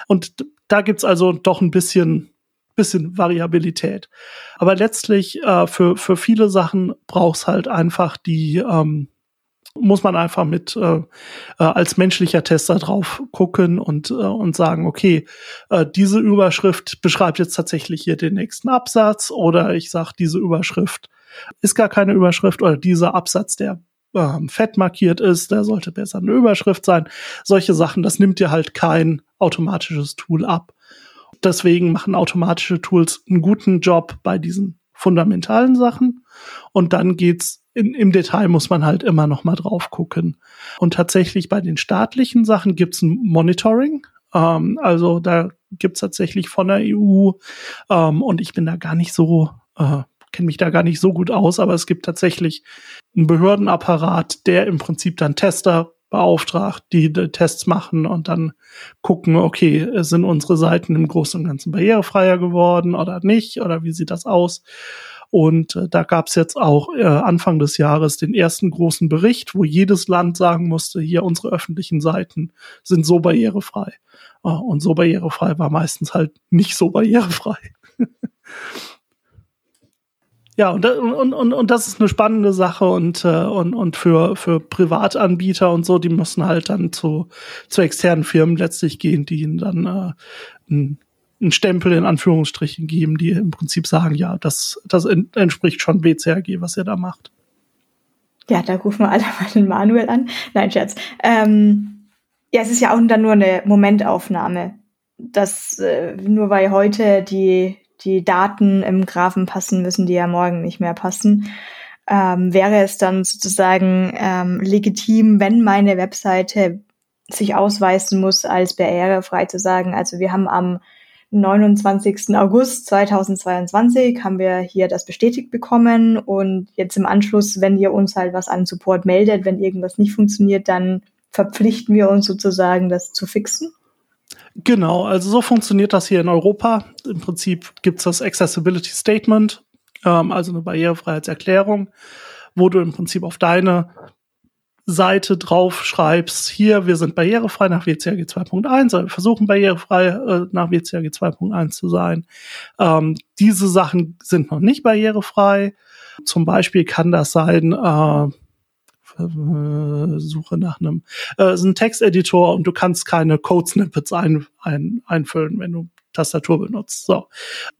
Und da gibt's also doch ein bisschen, bisschen Variabilität. Aber letztlich äh, für, für viele Sachen braucht's halt einfach die, ähm, muss man einfach mit äh, äh, als menschlicher Tester drauf gucken und äh, und sagen, okay, äh, diese Überschrift beschreibt jetzt tatsächlich hier den nächsten Absatz oder ich sage, diese Überschrift ist gar keine Überschrift oder dieser Absatz, der ähm, fett markiert ist, der sollte besser eine Überschrift sein. Solche Sachen, das nimmt dir halt kein automatisches Tool ab. Deswegen machen automatische Tools einen guten Job bei diesen fundamentalen Sachen. Und dann geht's in, im Detail muss man halt immer noch mal drauf gucken. Und tatsächlich bei den staatlichen Sachen gibt's ein Monitoring. Ähm, also da gibt's tatsächlich von der EU ähm, und ich bin da gar nicht so, äh, kenne mich da gar nicht so gut aus, aber es gibt tatsächlich einen Behördenapparat, der im Prinzip dann Tester beauftragt, die, Tests machen und dann gucken, okay, sind unsere Seiten im Großen und Ganzen barrierefreier geworden oder nicht oder wie sieht das aus? Und äh, da gab es jetzt auch äh, Anfang des Jahres den ersten großen Bericht, wo jedes Land sagen musste, hier unsere öffentlichen Seiten sind so barrierefrei. Äh, und so barrierefrei war meistens halt nicht so barrierefrei. Ja, und, und, und, und das ist eine spannende Sache und, äh, und, und für, für Privatanbieter und so, die müssen halt dann zu, zu externen Firmen letztlich gehen, die ihnen dann äh, ein einen Stempel in Anführungsstrichen geben, die im Prinzip sagen, ja, das, das entspricht schon BCAG, was ihr da macht. Ja, da rufen wir alle mal den Manuel an. Nein, Scherz. Ähm, ja, es ist ja auch dann nur eine Momentaufnahme. Das, äh, nur weil heute die, die Daten im Graphen passen, müssen die ja morgen nicht mehr passen. Ähm, wäre es dann sozusagen ähm, legitim, wenn meine Webseite sich ausweisen muss, als barrierefrei zu sagen, also wir haben am 29. August 2022 haben wir hier das bestätigt bekommen und jetzt im Anschluss, wenn ihr uns halt was an Support meldet, wenn irgendwas nicht funktioniert, dann verpflichten wir uns sozusagen, das zu fixen? Genau, also so funktioniert das hier in Europa. Im Prinzip gibt's das Accessibility Statement, ähm, also eine Barrierefreiheitserklärung, wo du im Prinzip auf deine Seite drauf schreibst, hier, wir sind barrierefrei nach WCAG 2.1, wir versuchen barrierefrei äh, nach WCAG 2.1 zu sein. Ähm, diese Sachen sind noch nicht barrierefrei. Zum Beispiel kann das sein, äh Suche nach einem, äh, ist ein Texteditor und du kannst keine Code-Snippets ein, ein, einfüllen, wenn du Tastatur benutzt. So,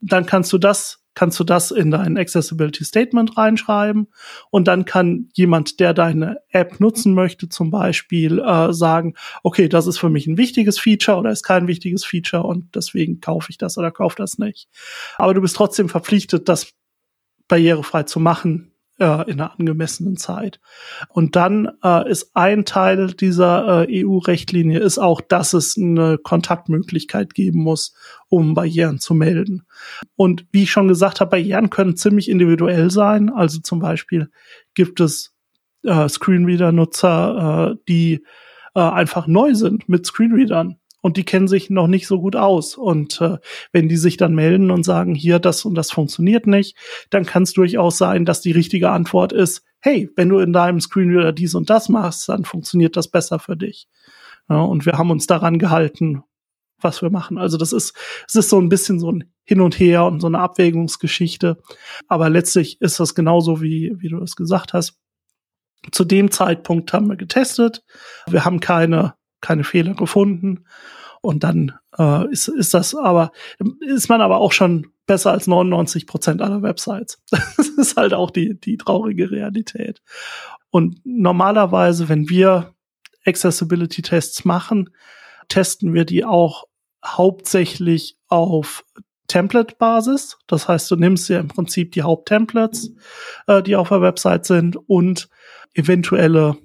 dann kannst du das kannst du das in dein Accessibility Statement reinschreiben und dann kann jemand, der deine App nutzen möchte, zum Beispiel äh, sagen, okay, das ist für mich ein wichtiges Feature oder ist kein wichtiges Feature und deswegen kaufe ich das oder kaufe das nicht. Aber du bist trotzdem verpflichtet, das barrierefrei zu machen äh, in einer angemessenen Zeit. Und dann äh, ist ein Teil dieser äh, EU-Rechtlinie ist auch, dass es eine Kontaktmöglichkeit geben muss, um Barrieren zu melden. Und wie ich schon gesagt habe, Barrieren können ziemlich individuell sein. Also zum Beispiel gibt es äh, Screenreader-Nutzer, äh, die äh, einfach neu sind mit Screenreadern und die kennen sich noch nicht so gut aus. Und äh, wenn die sich dann melden und sagen, hier, das und das funktioniert nicht, dann kann es durchaus sein, dass die richtige Antwort ist, hey, wenn du in deinem Screenreader dies und das machst, dann funktioniert das besser für dich. Ja, und wir haben uns daran gehalten, was wir machen. Also das ist, es ist so ein bisschen so ein Hin und Her und so eine Abwägungsgeschichte. Aber letztlich ist das genauso, wie, wie du es gesagt hast. Zu dem Zeitpunkt haben wir getestet. Wir haben keine keine Fehler gefunden. Und dann äh, ist, ist das aber, ist man aber auch schon besser als 99 Prozent aller Websites. Das ist halt auch die, die traurige Realität. Und normalerweise, wenn wir Accessibility-Tests machen, testen wir die auch hauptsächlich auf Template-Basis. Das heißt, du nimmst ja im Prinzip die Haupttemplates, äh, die auf der Website sind und eventuelle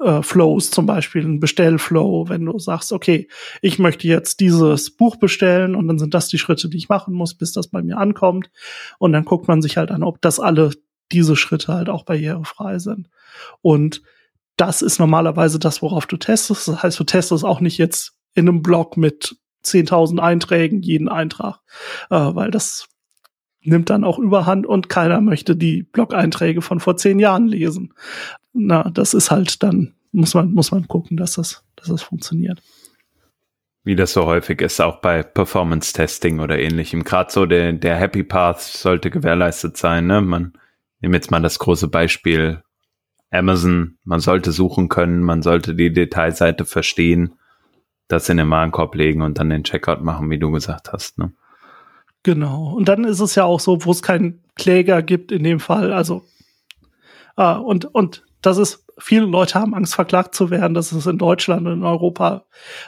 äh, Flows, zum Beispiel ein Bestellflow, wenn du sagst, okay, ich möchte jetzt dieses Buch bestellen und dann sind das die Schritte, die ich machen muss, bis das bei mir ankommt. Und dann guckt man sich halt an, ob das alle diese Schritte halt auch barrierefrei sind. Und das ist normalerweise das, worauf du testest. Das heißt, du testest auch nicht jetzt in einem Blog mit 10.000 Einträgen jeden Eintrag, äh, weil das nimmt dann auch überhand und keiner möchte die Blog-Einträge von vor zehn Jahren lesen. Na, das ist halt dann, muss man, muss man gucken, dass das, dass das funktioniert. Wie das so häufig ist, auch bei Performance-Testing oder ähnlichem. Gerade so der, der Happy Path sollte gewährleistet sein. Ne? Man nimmt jetzt mal das große Beispiel Amazon. Man sollte suchen können, man sollte die Detailseite verstehen, das in den Warenkorb legen und dann den Checkout machen, wie du gesagt hast. Ne? Genau. Und dann ist es ja auch so, wo es keinen Kläger gibt in dem Fall. Also, äh, und, und das ist, viele Leute haben Angst, verklagt zu werden. Das ist in Deutschland und in Europa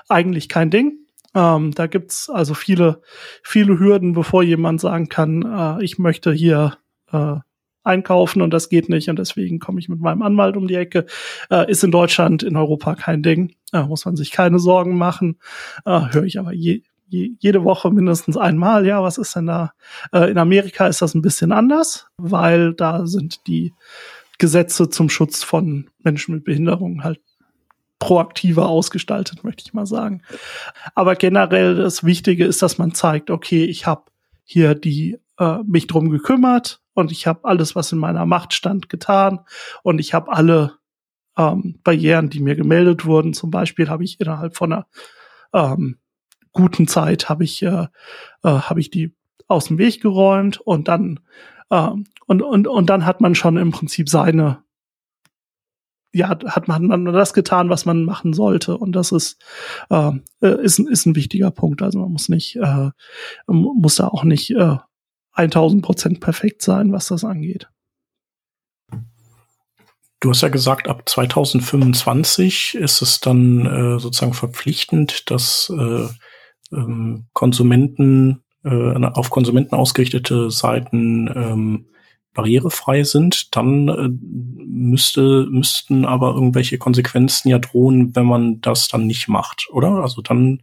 eigentlich kein Ding. Ähm, da gibt's also viele, viele Hürden, bevor jemand sagen kann, äh, ich möchte hier äh, einkaufen und das geht nicht und deswegen komme ich mit meinem Anwalt um die Ecke. Äh, ist in Deutschland, in Europa kein Ding. Äh, muss man sich keine Sorgen machen. Äh, Höre ich aber je, jede Woche mindestens einmal, ja, was ist denn da? Äh, in Amerika ist das ein bisschen anders, weil da sind die Gesetze zum Schutz von Menschen mit Behinderungen halt proaktiver ausgestaltet, möchte ich mal sagen. Aber generell das Wichtige ist, dass man zeigt, okay, ich habe hier die äh, mich drum gekümmert und ich habe alles, was in meiner Macht stand, getan und ich habe alle ähm, Barrieren, die mir gemeldet wurden. Zum Beispiel habe ich innerhalb von einer ähm, guten Zeit habe ich, äh, äh, habe ich die aus dem Weg geräumt und dann äh, und, und, und dann hat man schon im Prinzip seine ja, hat man, man das getan, was man machen sollte. Und das ist, äh, ist, ist ein wichtiger Punkt. Also man muss nicht, äh, muss da auch nicht äh, 1000 Prozent perfekt sein, was das angeht. Du hast ja gesagt, ab 2025 ist es dann äh, sozusagen verpflichtend, dass äh, ähm, Konsumenten äh, auf Konsumenten ausgerichtete Seiten ähm, barrierefrei sind, dann äh, müsste, müssten aber irgendwelche Konsequenzen ja drohen, wenn man das dann nicht macht, oder? Also dann,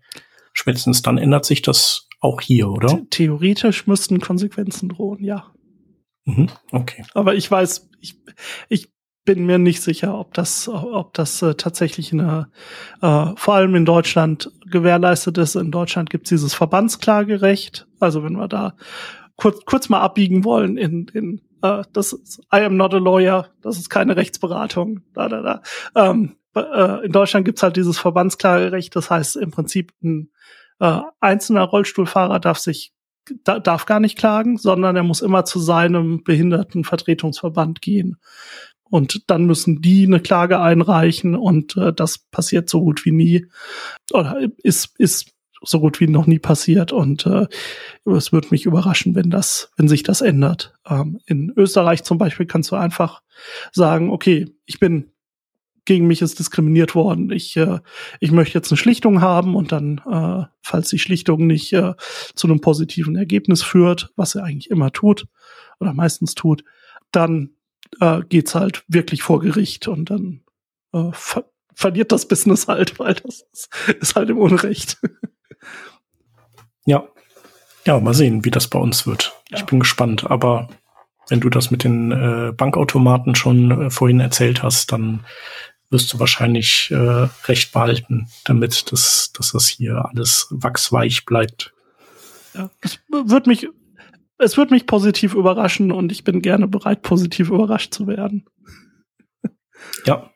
spätestens dann ändert sich das auch hier, oder? Theoretisch müssten Konsequenzen drohen, ja. Mhm, okay. Aber ich weiß, ich, ich bin mir nicht sicher, ob das, ob das äh, tatsächlich eine, äh, vor allem in Deutschland gewährleistet ist. In Deutschland gibt es dieses Verbandsklagerecht. Also wenn wir da kurz, kurz mal abbiegen wollen in, in äh, das ist, I am not a lawyer, das ist keine Rechtsberatung. Da, da, da. Ähm, äh, in Deutschland gibt's halt dieses Verbandsklagerecht. Das heißt im Prinzip ein äh, einzelner Rollstuhlfahrer darf sich darf gar nicht klagen, sondern er muss immer zu seinem Behindertenvertretungsverband gehen. Und dann müssen die eine Klage einreichen und äh, das passiert so gut wie nie. Oder ist, ist so gut wie noch nie passiert. Und äh, es würde mich überraschen, wenn das, wenn sich das ändert. Ähm, in Österreich zum Beispiel kannst du einfach sagen, okay, ich bin gegen mich ist diskriminiert worden. Ich, äh, ich möchte jetzt eine Schlichtung haben und dann, äh, falls die Schlichtung nicht äh, zu einem positiven Ergebnis führt, was er eigentlich immer tut oder meistens tut, dann äh, geht's halt wirklich vor Gericht und dann äh, ver verliert das Business halt, weil das ist, ist halt im Unrecht. Ja. Ja, mal sehen, wie das bei uns wird. Ja. Ich bin gespannt, aber wenn du das mit den äh, Bankautomaten schon äh, vorhin erzählt hast, dann wirst du wahrscheinlich äh, recht behalten, damit das, dass das hier alles wachsweich bleibt. Ja, es wird mich, es wird mich positiv überraschen und ich bin gerne bereit, positiv überrascht zu werden. Ja.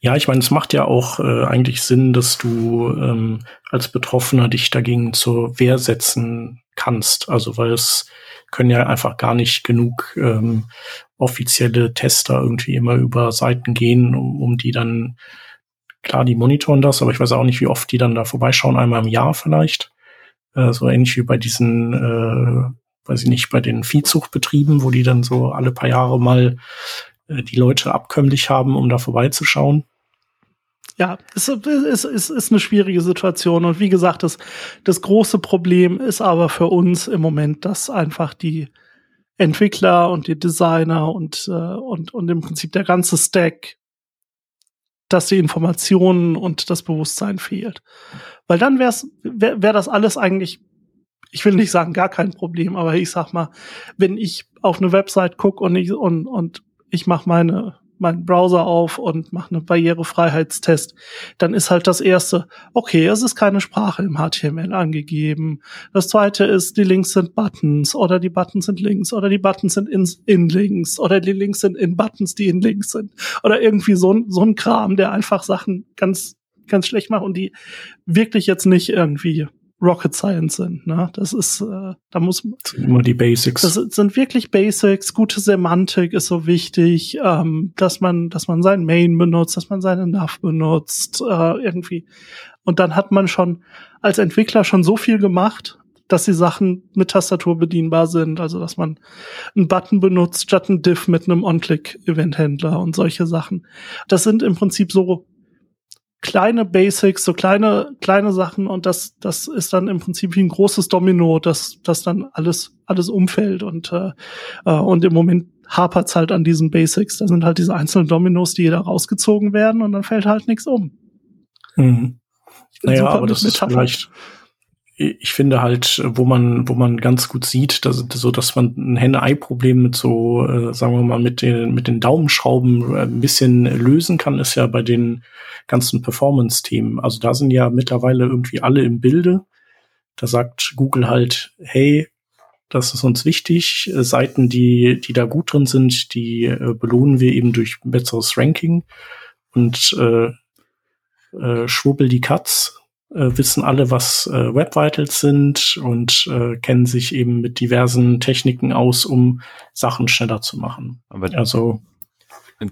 Ja, ich meine, es macht ja auch äh, eigentlich Sinn, dass du ähm, als Betroffener dich dagegen zur Wehr setzen kannst. Also weil es können ja einfach gar nicht genug ähm, offizielle Tester irgendwie immer über Seiten gehen, um, um die dann, klar, die monitoren das, aber ich weiß auch nicht, wie oft die dann da vorbeischauen, einmal im Jahr vielleicht. Äh, so ähnlich wie bei diesen, äh, weiß ich nicht, bei den Viehzuchtbetrieben, wo die dann so alle paar Jahre mal äh, die Leute abkömmlich haben, um da vorbeizuschauen ja, es ist, es ist eine schwierige Situation. Und wie gesagt, das, das große Problem ist aber für uns im Moment, dass einfach die Entwickler und die Designer und, äh, und, und im Prinzip der ganze Stack, dass die Informationen und das Bewusstsein fehlt. Weil dann wäre wär, wär das alles eigentlich, ich will nicht sagen gar kein Problem, aber ich sag mal, wenn ich auf eine Website gucke und ich, und, und ich mache meine meinen Browser auf und mache einen Barrierefreiheitstest, dann ist halt das erste, okay, es ist keine Sprache im HTML angegeben. Das zweite ist, die Links sind Buttons oder die Buttons sind Links oder die Buttons sind in, in Links oder die Links sind in Buttons, die in Links sind oder irgendwie so, so ein Kram, der einfach Sachen ganz, ganz schlecht macht und die wirklich jetzt nicht irgendwie Rocket Science sind. Ne? Das ist, äh, da muss immer die Basics. Das sind wirklich Basics. Gute Semantik ist so wichtig, ähm, dass man, dass man sein Main benutzt, dass man seine Nav benutzt, äh, irgendwie. Und dann hat man schon als Entwickler schon so viel gemacht, dass die Sachen mit Tastatur bedienbar sind. Also dass man einen Button benutzt statt einen Diff mit einem On-Click-Event-Händler und solche Sachen. Das sind im Prinzip so kleine Basics, so kleine, kleine Sachen und das, das ist dann im Prinzip wie ein großes Domino, das, das dann alles, alles umfällt und, äh, äh und im Moment hapert's halt an diesen Basics. Da sind halt diese einzelnen Dominos, die da rausgezogen werden und dann fällt halt nichts um. Mhm. Naja, aber das ist vielleicht, ich finde halt, wo man, wo man ganz gut sieht, dass, so dass man ein Henne-Ei-Problem mit so, äh, sagen wir mal, mit den, mit den Daumenschrauben äh, ein bisschen lösen kann, ist ja bei den ganzen Performance-Themen. Also da sind ja mittlerweile irgendwie alle im Bilde. Da sagt Google halt, hey, das ist uns wichtig. Seiten, die, die da gut drin sind, die äh, belohnen wir eben durch besseres Ranking. Und äh, äh, Schwubbel die Katz äh, wissen alle, was äh, Web Vitals sind und äh, kennen sich eben mit diversen Techniken aus, um Sachen schneller zu machen. Aber also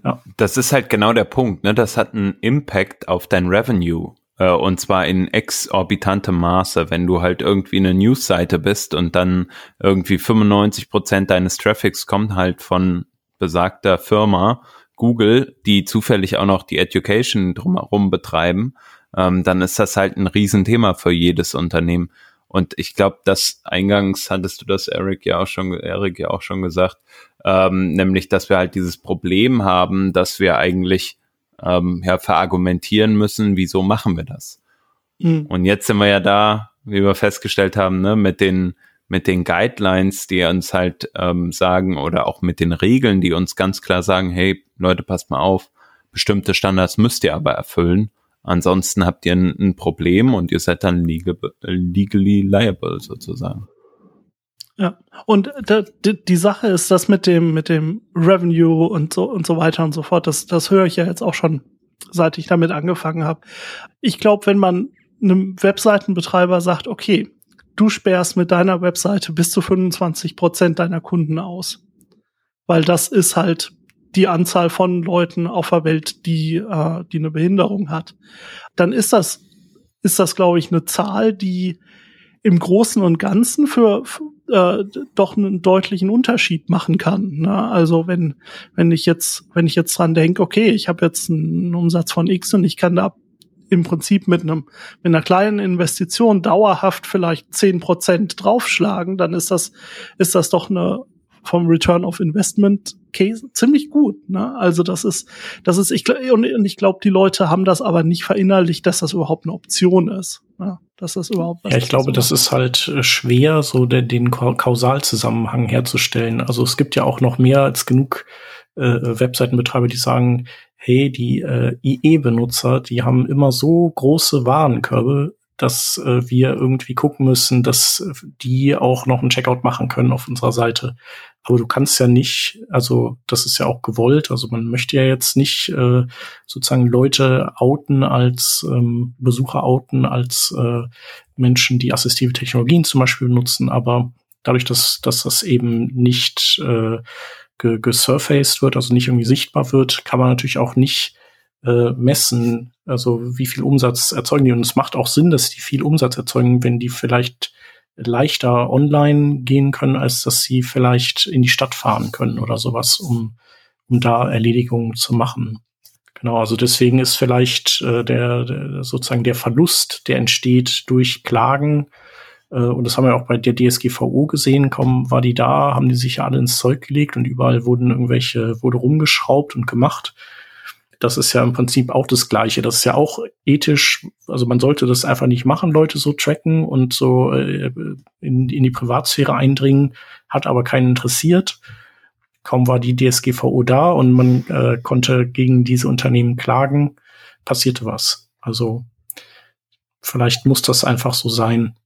ja. das ist halt genau der Punkt. Ne? Das hat einen Impact auf dein Revenue. Äh, und zwar in exorbitantem Maße, wenn du halt irgendwie eine Newsseite bist und dann irgendwie 95 Prozent deines Traffics kommt halt von besagter Firma Google, die zufällig auch noch die Education drumherum betreiben ähm, dann ist das halt ein Riesenthema für jedes Unternehmen. Und ich glaube, das eingangs hattest du das, Eric, ja auch schon, Eric ja auch schon gesagt, ähm, nämlich, dass wir halt dieses Problem haben, dass wir eigentlich ähm, ja verargumentieren müssen, wieso machen wir das? Mhm. Und jetzt sind wir ja da, wie wir festgestellt haben, ne, mit den mit den Guidelines, die uns halt ähm, sagen oder auch mit den Regeln, die uns ganz klar sagen, hey Leute, passt mal auf, bestimmte Standards müsst ihr aber erfüllen. Ansonsten habt ihr ein, ein Problem und ihr seid dann legal, legally liable sozusagen. Ja, und die, die Sache ist, dass mit dem, mit dem Revenue und so und so weiter und so fort, das, das höre ich ja jetzt auch schon, seit ich damit angefangen habe. Ich glaube, wenn man einem Webseitenbetreiber sagt, okay, du sperrst mit deiner Webseite bis zu 25 Prozent deiner Kunden aus, weil das ist halt die Anzahl von Leuten auf der Welt, die, äh, die eine Behinderung hat, dann ist das, ist das, glaube ich, eine Zahl, die im Großen und Ganzen für, für äh, doch einen deutlichen Unterschied machen kann. Ne? Also wenn, wenn ich jetzt, wenn ich jetzt dran denke, okay, ich habe jetzt einen Umsatz von X und ich kann da im Prinzip mit einem mit einer kleinen Investition dauerhaft vielleicht zehn Prozent draufschlagen, dann ist das ist das doch eine vom Return of Investment Case ziemlich gut. Ne? Also das ist, das ist, ich und, und ich glaube, die Leute haben das aber nicht verinnerlicht, dass das überhaupt eine Option ist. Ne? Dass das überhaupt was Ja, ich glaube, das ist halt äh, schwer, so den, den Kausalzusammenhang herzustellen. Also es gibt ja auch noch mehr als genug äh, Webseitenbetreiber, die sagen, hey, die äh, IE-Benutzer, die haben immer so große Warenkörbe, dass äh, wir irgendwie gucken müssen, dass die auch noch einen Checkout machen können auf unserer Seite. Aber du kannst ja nicht, also das ist ja auch gewollt, also man möchte ja jetzt nicht äh, sozusagen Leute outen als ähm, Besucher outen, als äh, Menschen, die assistive Technologien zum Beispiel benutzen, aber dadurch, dass, dass das eben nicht äh, gesurfaced wird, also nicht irgendwie sichtbar wird, kann man natürlich auch nicht äh, messen, also wie viel Umsatz erzeugen die. Und es macht auch Sinn, dass die viel Umsatz erzeugen, wenn die vielleicht leichter online gehen können, als dass sie vielleicht in die Stadt fahren können oder sowas, um, um da Erledigungen zu machen. Genau, also deswegen ist vielleicht äh, der, der sozusagen der Verlust, der entsteht durch Klagen, äh, und das haben wir auch bei der DSGVO gesehen, kaum war die da, haben die sich ja alle ins Zeug gelegt und überall wurden irgendwelche, wurde rumgeschraubt und gemacht das ist ja im Prinzip auch das Gleiche. Das ist ja auch ethisch, also man sollte das einfach nicht machen, Leute so tracken und so äh, in, in die Privatsphäre eindringen, hat aber keinen interessiert. Kaum war die DSGVO da und man äh, konnte gegen diese Unternehmen klagen, passierte was. Also vielleicht muss das einfach so sein.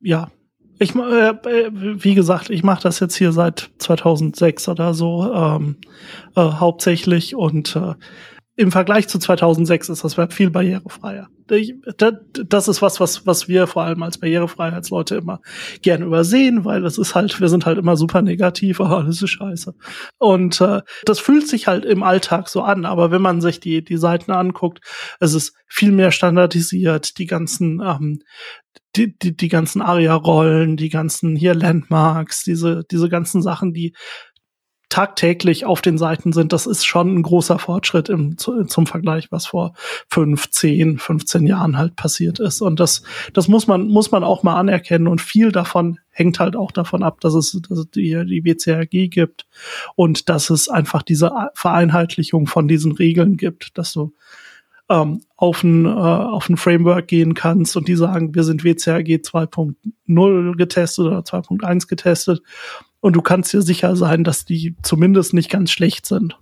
Ja, ich, äh, äh wie gesagt, ich mache das jetzt hier seit 2006 oder so ähm, äh, hauptsächlich und äh, im Vergleich zu 2006 ist das Web viel barrierefreier. Das ist was, was, was wir vor allem als Barrierefreiheitsleute immer gerne übersehen, weil es ist halt, wir sind halt immer super negativ, oh, das ist scheiße. Und äh, das fühlt sich halt im Alltag so an, aber wenn man sich die, die Seiten anguckt, es ist viel mehr standardisiert, die ganzen, ähm, die, die, die ganzen ARIA-Rollen, die ganzen hier Landmarks, diese, diese ganzen Sachen, die tagtäglich auf den Seiten sind, das ist schon ein großer Fortschritt im, zum Vergleich, was vor fünf, zehn, 15 Jahren halt passiert ist. Und das, das muss man, muss man auch mal anerkennen. Und viel davon hängt halt auch davon ab, dass es, dass es die, die WCAG gibt und dass es einfach diese Vereinheitlichung von diesen Regeln gibt, dass du ähm, auf, ein, äh, auf ein Framework gehen kannst und die sagen, wir sind WCAG 2.0 getestet oder 2.1 getestet und du kannst dir sicher sein, dass die zumindest nicht ganz schlecht sind.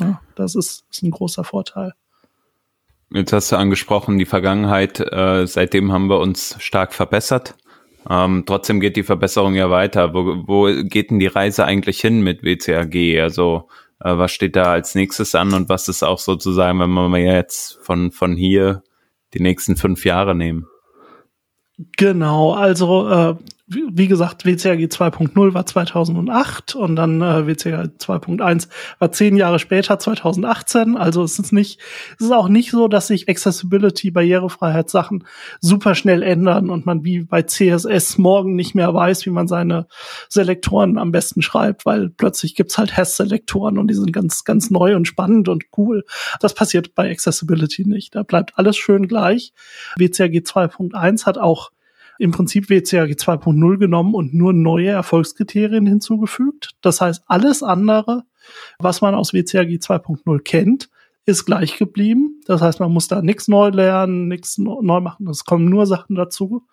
Ja, das ist, ist ein großer Vorteil. Jetzt hast du angesprochen, die Vergangenheit, äh, seitdem haben wir uns stark verbessert. Ähm, trotzdem geht die Verbesserung ja weiter. Wo, wo geht denn die Reise eigentlich hin mit WCAG? Also äh, was steht da als nächstes an und was ist auch sozusagen, wenn wir jetzt von, von hier die nächsten fünf Jahre nehmen? Genau, also äh, wie gesagt, WCAG 2.0 war 2008 und dann äh, WCAG 2.1 war zehn Jahre später, 2018. Also es ist nicht, es ist auch nicht so, dass sich Accessibility, Barrierefreiheitssachen super schnell ändern und man wie bei CSS morgen nicht mehr weiß, wie man seine Selektoren am besten schreibt, weil plötzlich gibt's halt Hash-Selektoren und die sind ganz, ganz neu und spannend und cool. Das passiert bei Accessibility nicht. Da bleibt alles schön gleich. WCAG 2.1 hat auch im Prinzip WCAG 2.0 genommen und nur neue Erfolgskriterien hinzugefügt. Das heißt, alles andere, was man aus WCAG 2.0 kennt, ist gleich geblieben. Das heißt, man muss da nichts neu lernen, nichts neu machen. Es kommen nur Sachen dazu.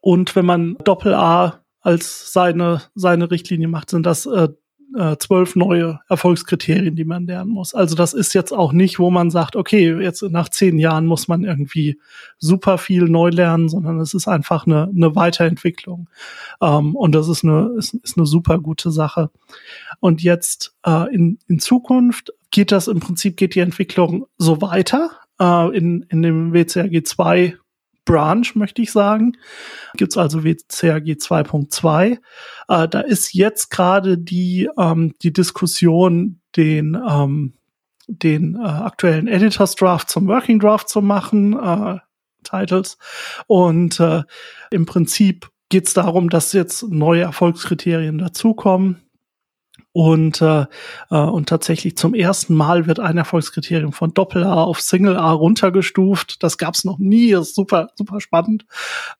Und wenn man Doppel A als seine, seine Richtlinie macht, sind das äh, äh, zwölf neue Erfolgskriterien, die man lernen muss. Also das ist jetzt auch nicht, wo man sagt, okay, jetzt nach zehn Jahren muss man irgendwie super viel neu lernen, sondern es ist einfach eine, eine Weiterentwicklung. Ähm, und das ist eine, ist, ist eine super gute Sache. Und jetzt äh, in, in Zukunft geht das im Prinzip, geht die Entwicklung so weiter. Äh, in, in dem WCRG 2 Branch, möchte ich sagen. Gibt's also WCAG 2.2. Äh, da ist jetzt gerade die, ähm, die Diskussion, den, ähm, den äh, aktuellen Editors Draft zum Working Draft zu machen, äh, Titles. Und äh, im Prinzip geht es darum, dass jetzt neue Erfolgskriterien dazukommen. Und, äh, äh, und tatsächlich zum ersten Mal wird ein Erfolgskriterium von Doppel-A auf Single-A runtergestuft. Das gab's noch nie. Das ist super, super spannend.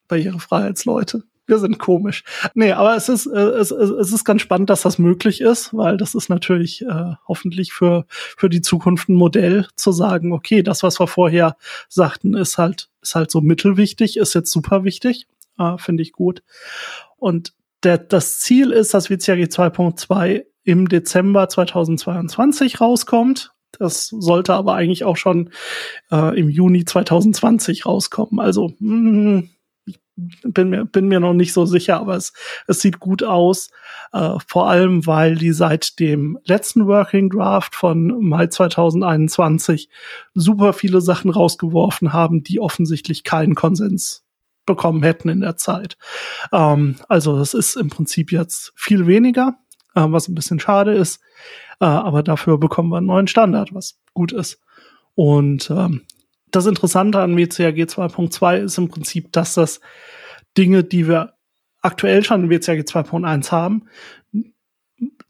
Barrierefreiheitsleute. wir sind komisch. Nee, aber es ist, äh, es, es ist ganz spannend, dass das möglich ist, weil das ist natürlich äh, hoffentlich für, für die Zukunft ein Modell zu sagen, okay, das, was wir vorher sagten, ist halt, ist halt so mittelwichtig, ist jetzt super wichtig. Äh, Finde ich gut. Und der, das Ziel ist, dass WCAG 2.2 im Dezember 2022 rauskommt. Das sollte aber eigentlich auch schon äh, im Juni 2020 rauskommen. Also mh, hm, bin mir, bin mir noch nicht so sicher, aber es, es sieht gut aus. Äh, vor allem, weil die seit dem letzten Working Draft von Mai 2021 super viele Sachen rausgeworfen haben, die offensichtlich keinen Konsens bekommen hätten in der Zeit. Ähm, also es ist im Prinzip jetzt viel weniger, äh, was ein bisschen schade ist. Äh, aber dafür bekommen wir einen neuen Standard, was gut ist. Und ähm, das Interessante an WCAG 2.2 ist im Prinzip, dass das Dinge, die wir aktuell schon in WCAG 2.1 haben,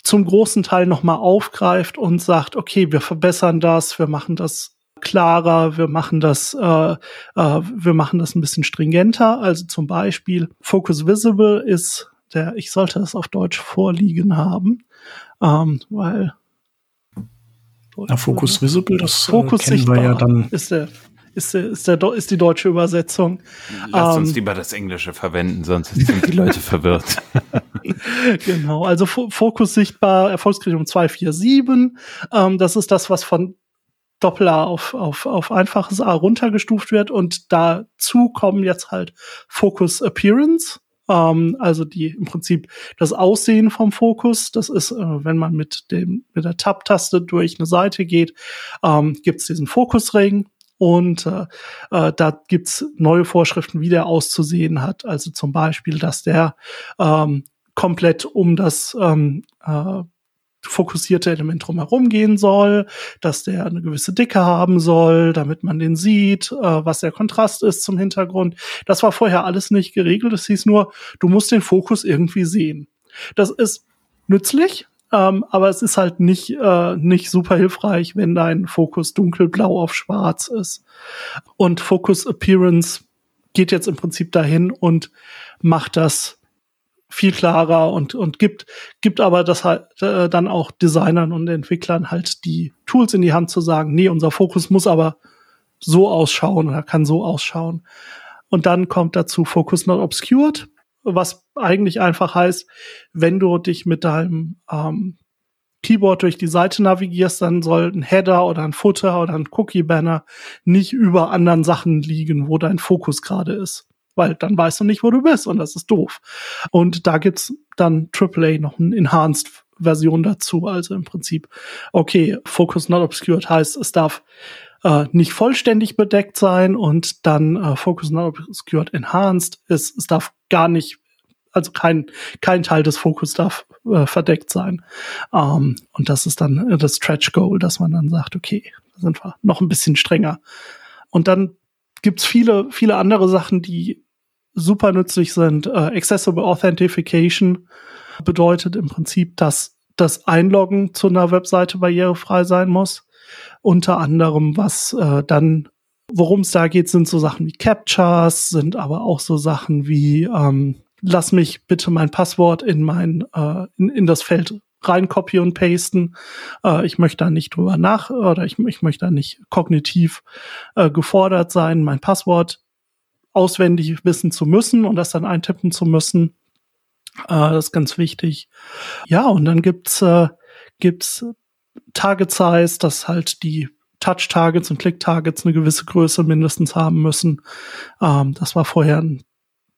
zum großen Teil nochmal aufgreift und sagt, okay, wir verbessern das, wir machen das klarer, wir machen das, äh, äh, wir machen das ein bisschen stringenter. Also zum Beispiel Focus Visible ist der, ich sollte das auf Deutsch vorliegen haben, ähm, weil Na, Focus Visible, das Focus äh, kennen wir ja dann. Ist der ist, ist, der, ist die deutsche Übersetzung. Lass ähm, uns lieber das Englische verwenden, sonst sind die Leute verwirrt. genau, also Fokus sichtbar, Erfolgskriterium 247. Ähm, das ist das, was von Doppel A auf, auf, auf einfaches A runtergestuft wird und dazu kommen jetzt halt Focus Appearance. Ähm, also die im Prinzip das Aussehen vom Fokus. Das ist, äh, wenn man mit dem mit der Tab-Taste durch eine Seite geht, ähm, gibt es diesen Fokusring und äh, äh, da gibt's neue Vorschriften, wie der auszusehen hat. Also zum Beispiel, dass der ähm, komplett um das ähm, äh, fokussierte Element drumherum gehen soll, dass der eine gewisse Dicke haben soll, damit man den sieht, äh, was der Kontrast ist zum Hintergrund. Das war vorher alles nicht geregelt. Es hieß nur, du musst den Fokus irgendwie sehen. Das ist nützlich, ähm, aber es ist halt nicht, äh, nicht super hilfreich, wenn dein Fokus dunkelblau auf schwarz ist. Und Focus Appearance geht jetzt im Prinzip dahin und macht das viel klarer und, und gibt, gibt aber das halt äh, dann auch Designern und Entwicklern halt die Tools in die Hand zu sagen, nee, unser Fokus muss aber so ausschauen oder kann so ausschauen. Und dann kommt dazu Focus Not Obscured was eigentlich einfach heißt, wenn du dich mit deinem ähm, Keyboard durch die Seite navigierst, dann soll ein Header oder ein Footer oder ein Cookie-Banner nicht über anderen Sachen liegen, wo dein Fokus gerade ist. Weil dann weißt du nicht, wo du bist und das ist doof. Und da gibt's dann AAA noch eine Enhanced Version dazu. Also im Prinzip, okay, Focus not obscured heißt, es darf äh, nicht vollständig bedeckt sein und dann äh, Focus not obscured enhanced ist, es darf gar nicht, also kein, kein Teil des Fokus darf äh, verdeckt sein. Ähm, und das ist dann äh, das Stretch Goal, dass man dann sagt, okay, da sind wir noch ein bisschen strenger. Und dann gibt's viele, viele andere Sachen, die super nützlich sind. Äh, Accessible Authentication bedeutet im Prinzip, dass das Einloggen zu einer Webseite barrierefrei sein muss. Unter anderem, was äh, dann Worum es da geht, sind so Sachen wie Captchas, sind aber auch so Sachen wie ähm, lass mich bitte mein Passwort in mein äh, in, in das Feld rein copy und pasten. Äh, ich möchte da nicht drüber nach oder ich, ich möchte da nicht kognitiv äh, gefordert sein, mein Passwort auswendig wissen zu müssen und das dann eintippen zu müssen. Äh, das ist ganz wichtig. Ja, und dann gibt's äh, gibt's Target Size, dass halt die Touch-Targets und Click-Targets eine gewisse Größe mindestens haben müssen. Ähm, das war vorher ein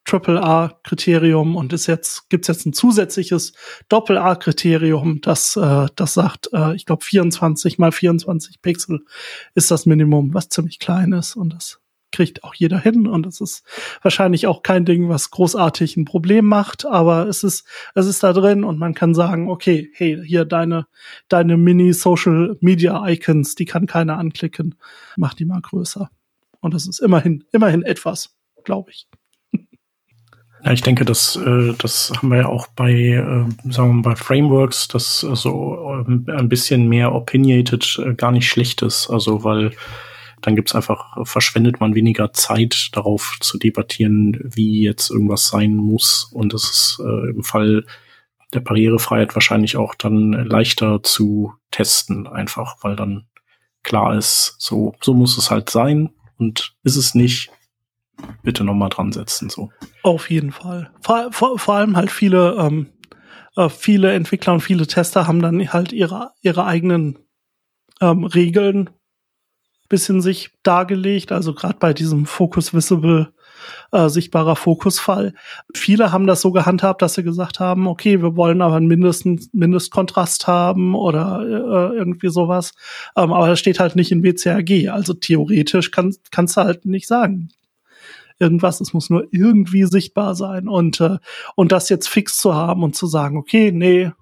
Triple-A-Kriterium und ist jetzt gibt's jetzt ein zusätzliches Doppel-A-Kriterium, das äh, das sagt, äh, ich glaube 24 mal 24 Pixel ist das Minimum, was ziemlich klein ist und das kriegt auch jeder hin und es ist wahrscheinlich auch kein Ding, was großartig ein Problem macht, aber es ist es ist da drin und man kann sagen, okay, hey, hier deine deine Mini Social Media Icons, die kann keiner anklicken, mach die mal größer. Und das ist immerhin immerhin etwas, glaube ich. Ja, ich denke, das, äh, das haben wir ja auch bei, äh, sagen wir mal, bei Frameworks, das so äh, ein bisschen mehr opinionated äh, gar nicht schlecht ist. Also, weil dann gibt's einfach, verschwendet man weniger Zeit darauf zu debattieren, wie jetzt irgendwas sein muss. Und das ist äh, im Fall der Barrierefreiheit wahrscheinlich auch dann leichter zu testen, einfach, weil dann klar ist, so, so muss es halt sein. Und ist es nicht, bitte nochmal dran setzen, so. Auf jeden Fall. Vor, vor, vor allem halt viele, ähm, äh, viele Entwickler und viele Tester haben dann halt ihre, ihre eigenen ähm, Regeln bisschen sich dargelegt. Also gerade bei diesem Focus Visible äh, sichtbarer Fokusfall. Viele haben das so gehandhabt, dass sie gesagt haben, okay, wir wollen aber einen mindestens Mindestkontrast haben oder äh, irgendwie sowas. Ähm, aber das steht halt nicht in WCAG. Also theoretisch kann, kannst du halt nicht sagen. Irgendwas, es muss nur irgendwie sichtbar sein. Und, äh, und das jetzt fix zu haben und zu sagen, okay, nee,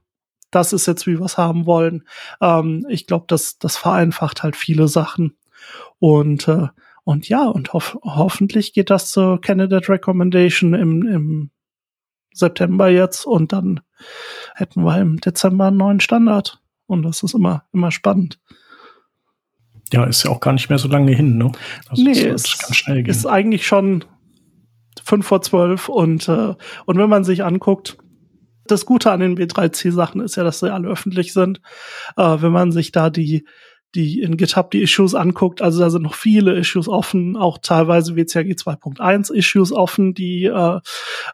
das ist jetzt, wie wir es haben wollen. Ähm, ich glaube, das, das vereinfacht halt viele Sachen. Und äh, und ja, und hof hoffentlich geht das zur Candidate Recommendation im, im September jetzt und dann hätten wir im Dezember einen neuen Standard. Und das ist immer, immer spannend. Ja, ist ja auch gar nicht mehr so lange hin, ne? Also nee, es ganz schnell gehen. ist eigentlich schon fünf vor zwölf und, äh, und wenn man sich anguckt, das Gute an den B3C-Sachen ist ja, dass sie alle öffentlich sind. Äh, wenn man sich da die die in GitHub die Issues anguckt, also da sind noch viele Issues offen, auch teilweise WCAG 2.1 Issues offen, die äh,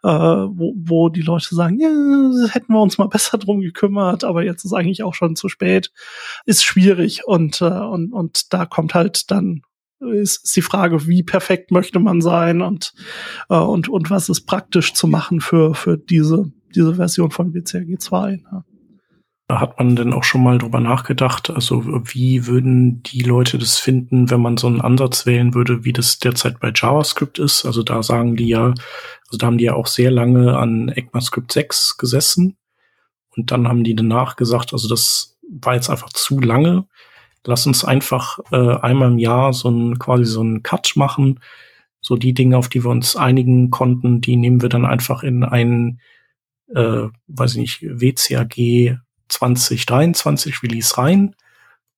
äh, wo, wo die Leute sagen, ja, hätten wir uns mal besser drum gekümmert, aber jetzt ist eigentlich auch schon zu spät. Ist schwierig und äh, und und da kommt halt dann ist, ist die Frage, wie perfekt möchte man sein und äh, und und was ist praktisch zu machen für für diese diese Version von WCAG 2. Ne? Hat man denn auch schon mal drüber nachgedacht, also wie würden die Leute das finden, wenn man so einen Ansatz wählen würde, wie das derzeit bei JavaScript ist? Also da sagen die ja, also da haben die ja auch sehr lange an ECMAScript 6 gesessen und dann haben die danach gesagt, also das war jetzt einfach zu lange. Lass uns einfach äh, einmal im Jahr so ein quasi so einen Cut machen. So die Dinge, auf die wir uns einigen konnten, die nehmen wir dann einfach in einen, äh, weiß ich nicht, WCAG 2023 Release rein.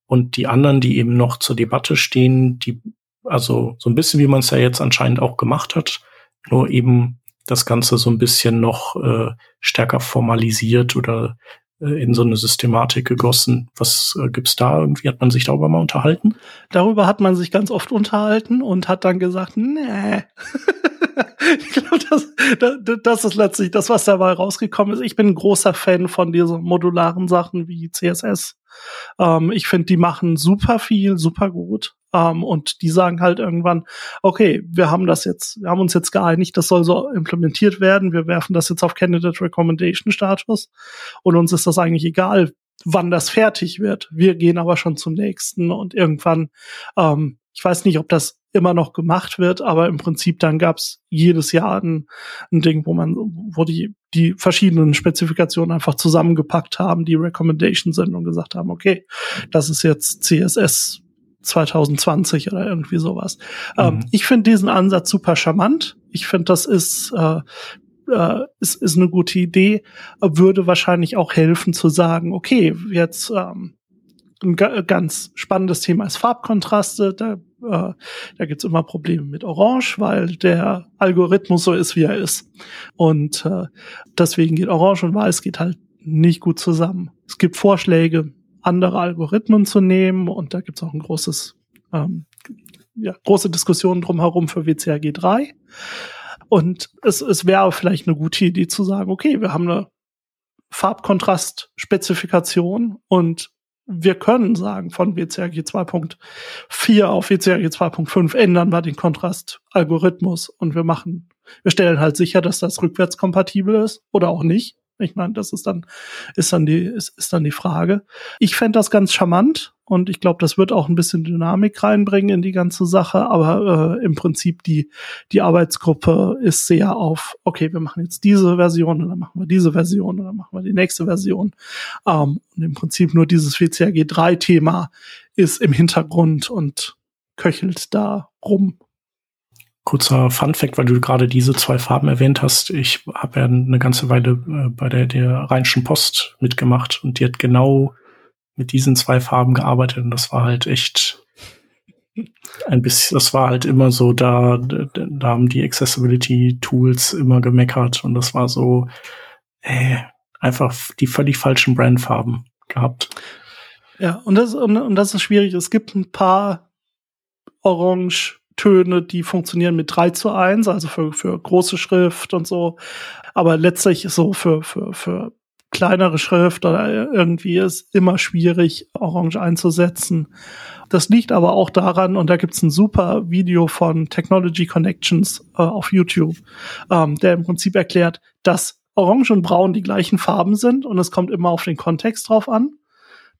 Und die anderen, die eben noch zur Debatte stehen, die, also so ein bisschen wie man es ja jetzt anscheinend auch gemacht hat, nur eben das Ganze so ein bisschen noch äh, stärker formalisiert oder in so eine Systematik gegossen. Was äh, gibt's da irgendwie? Hat man sich darüber mal unterhalten? Darüber hat man sich ganz oft unterhalten und hat dann gesagt, nee. ich glaube, das, das, das ist letztlich das, was dabei rausgekommen ist. Ich bin ein großer Fan von diesen modularen Sachen wie CSS. Ähm, ich finde, die machen super viel, super gut. Ähm, und die sagen halt irgendwann, okay, wir haben das jetzt, wir haben uns jetzt geeinigt, das soll so implementiert werden, wir werfen das jetzt auf Candidate Recommendation Status und uns ist das eigentlich egal, wann das fertig wird. Wir gehen aber schon zum nächsten und irgendwann, ähm, ich weiß nicht, ob das immer noch gemacht wird, aber im Prinzip dann gab's jedes Jahr ein, ein Ding, wo man, wo die, die verschiedenen Spezifikationen einfach zusammengepackt haben, die Recommendation sind und gesagt haben, okay, das ist jetzt CSS 2020 oder irgendwie sowas. Ähm, mhm. Ähm, ich finde diesen Ansatz super charmant. Ich finde, das ist, äh, äh, ist, ist eine gute Idee, würde wahrscheinlich auch helfen zu sagen, okay, jetzt ähm, ein ganz spannendes Thema ist Farbkontraste. Da, äh, da gibt's immer Probleme mit Orange, weil der Algorithmus so ist, wie er ist. Und äh, deswegen geht Orange und Weiß geht halt nicht gut zusammen. Es gibt Vorschläge, andere Algorithmen zu nehmen. Und da gibt es auch ein großes, ähm, ja, große Diskussion drumherum für WCAG 3. Und es, es wäre vielleicht eine gute Idee zu sagen, okay, wir haben eine Farbkontrast-Spezifikation und wir können sagen, von WCAG 2.4 auf WCAG 2.5 ändern wir den Kontrast-Algorithmus und wir machen, wir stellen halt sicher, dass das rückwärtskompatibel ist oder auch nicht. Ich meine, das ist dann, ist dann die, ist, ist dann die Frage. Ich fände das ganz charmant und ich glaube, das wird auch ein bisschen Dynamik reinbringen in die ganze Sache, aber äh, im Prinzip die, die Arbeitsgruppe ist sehr auf, okay, wir machen jetzt diese Version und dann machen wir diese Version und dann machen wir die nächste Version. Ähm, und im Prinzip nur dieses WCAG 3 Thema ist im Hintergrund und köchelt da rum Kurzer Fun Fact, weil du gerade diese zwei Farben erwähnt hast. Ich habe ja eine ganze Weile äh, bei der, der Rheinischen Post mitgemacht und die hat genau mit diesen zwei Farben gearbeitet und das war halt echt ein bisschen, das war halt immer so, da, da haben die Accessibility-Tools immer gemeckert und das war so, äh, einfach die völlig falschen Brandfarben gehabt. Ja, und das, und, und das ist schwierig. Es gibt ein paar Orange-Töne, die funktionieren mit 3 zu 1, also für, für große Schrift und so. Aber letztlich so für, für, für kleinere Schrift oder irgendwie ist immer schwierig, Orange einzusetzen. Das liegt aber auch daran, und da gibt's ein super Video von Technology Connections äh, auf YouTube, ähm, der im Prinzip erklärt, dass Orange und Braun die gleichen Farben sind und es kommt immer auf den Kontext drauf an.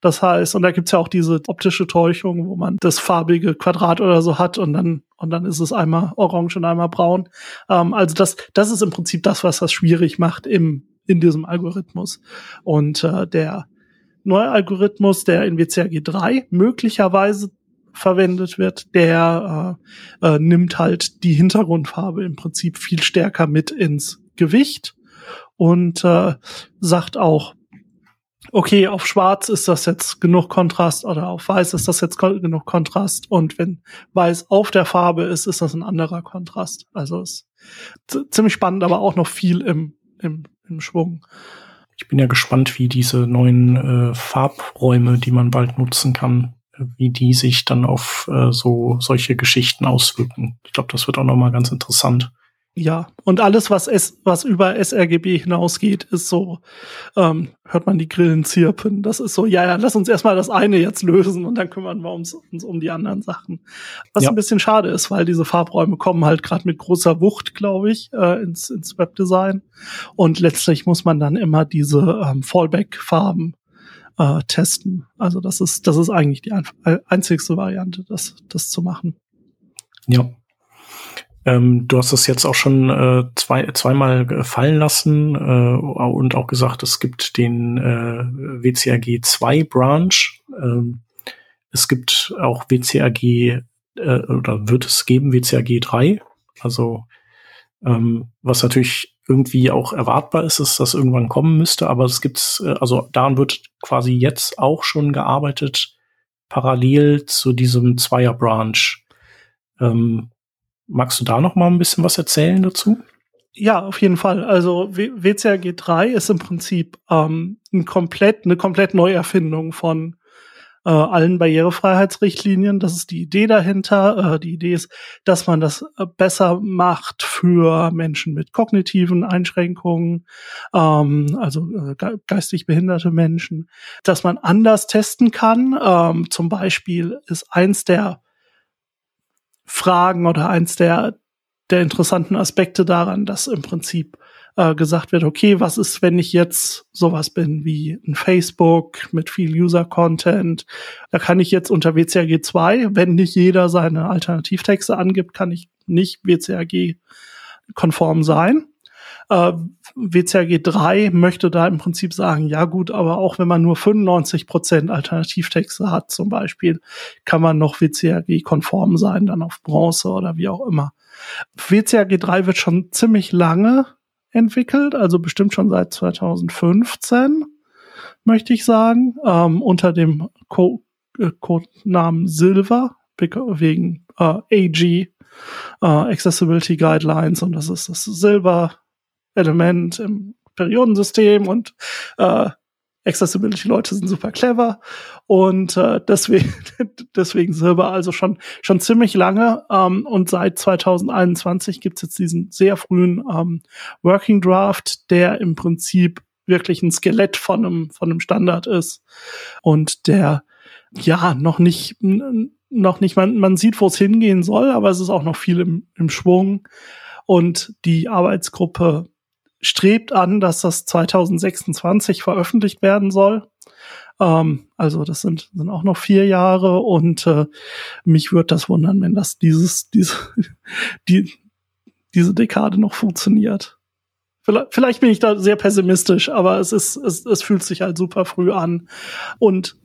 Das heißt, und da gibt's ja auch diese optische Täuschung, wo man das farbige Quadrat oder so hat und dann, und dann ist es einmal orange und einmal braun. Ähm, also das, das ist im Prinzip das, was das schwierig macht im, in diesem Algorithmus. Und äh, der neue Algorithmus, der in WCAG 3 möglicherweise verwendet wird, der äh, äh, nimmt halt die Hintergrundfarbe im Prinzip viel stärker mit ins Gewicht und äh, sagt auch, okay, auf schwarz ist das jetzt genug Kontrast oder auf weiß ist das jetzt genug Kontrast und wenn weiß auf der Farbe ist, ist das ein anderer Kontrast. Also ist ziemlich spannend, aber auch noch viel im, im, im Schwung. Ich bin ja gespannt, wie diese neuen äh, Farbräume, die man bald nutzen kann, wie die sich dann auf äh, so solche Geschichten auswirken. Ich glaube, das wird auch noch mal ganz interessant. Ja, und alles, was es, was über sRGB hinausgeht, ist so, ähm, hört man die Grillen zirpen. Das ist so, ja, ja, lass uns erstmal das eine jetzt lösen und dann kümmern wir uns, uns um die anderen Sachen. Was ja. ein bisschen schade ist, weil diese Farbräume kommen halt gerade mit großer Wucht, glaube ich, äh, ins, ins Webdesign. Und letztlich muss man dann immer diese ähm, Fallback-Farben äh, testen. Also das ist, das ist eigentlich die ein einzigste Variante, das, das zu machen. Ja, ähm, du hast das jetzt auch schon äh, zwei, zweimal fallen lassen äh, und auch gesagt, es gibt den äh, WCAG 2 Branch. Ähm, es gibt auch WCAG äh, oder wird es geben WCAG 3. Also ähm, was natürlich irgendwie auch erwartbar ist, ist, dass irgendwann kommen müsste, aber es gibt, äh, also daran wird quasi jetzt auch schon gearbeitet, parallel zu diesem Zweier-Branch. Ähm, Magst du da noch mal ein bisschen was erzählen dazu? Ja, auf jeden Fall. Also WCAG 3 ist im Prinzip ähm, ein komplett, eine komplett Neuerfindung von äh, allen Barrierefreiheitsrichtlinien. Das ist die Idee dahinter. Äh, die Idee ist, dass man das äh, besser macht für Menschen mit kognitiven Einschränkungen, ähm, also äh, geistig behinderte Menschen, dass man anders testen kann. Ähm, zum Beispiel ist eins der Fragen oder eins der, der interessanten Aspekte daran, dass im Prinzip äh, gesagt wird, okay, was ist, wenn ich jetzt sowas bin wie ein Facebook mit viel User-Content? Da kann ich jetzt unter WCAG 2, wenn nicht jeder seine Alternativtexte angibt, kann ich nicht WCAG konform sein. Äh, WCAG 3 möchte da im Prinzip sagen, ja gut, aber auch wenn man nur 95 Prozent Alternativtexte hat zum Beispiel, kann man noch WCAG-konform sein, dann auf Bronze oder wie auch immer. WCAG 3 wird schon ziemlich lange entwickelt, also bestimmt schon seit 2015, möchte ich sagen, ähm, unter dem Co äh, Codenamen Silver, wegen äh, AG, äh, Accessibility Guidelines und das ist das Silber Element im Periodensystem und äh, Accessibility-Leute sind super clever und äh, deswegen, deswegen Silber also schon, schon ziemlich lange ähm, und seit 2021 gibt's jetzt diesen sehr frühen ähm, Working Draft, der im Prinzip wirklich ein Skelett von einem, von einem Standard ist und der ja noch nicht, noch nicht, man, man sieht, wo es hingehen soll, aber es ist auch noch viel im, im Schwung und die Arbeitsgruppe strebt an, dass das 2026 veröffentlicht werden soll. Ähm, also das sind, sind auch noch vier Jahre und äh, mich würde das wundern, wenn das dieses, diese, die, diese Dekade noch funktioniert. Vielleicht, vielleicht bin ich da sehr pessimistisch, aber es ist, es, es fühlt sich halt super früh an. Und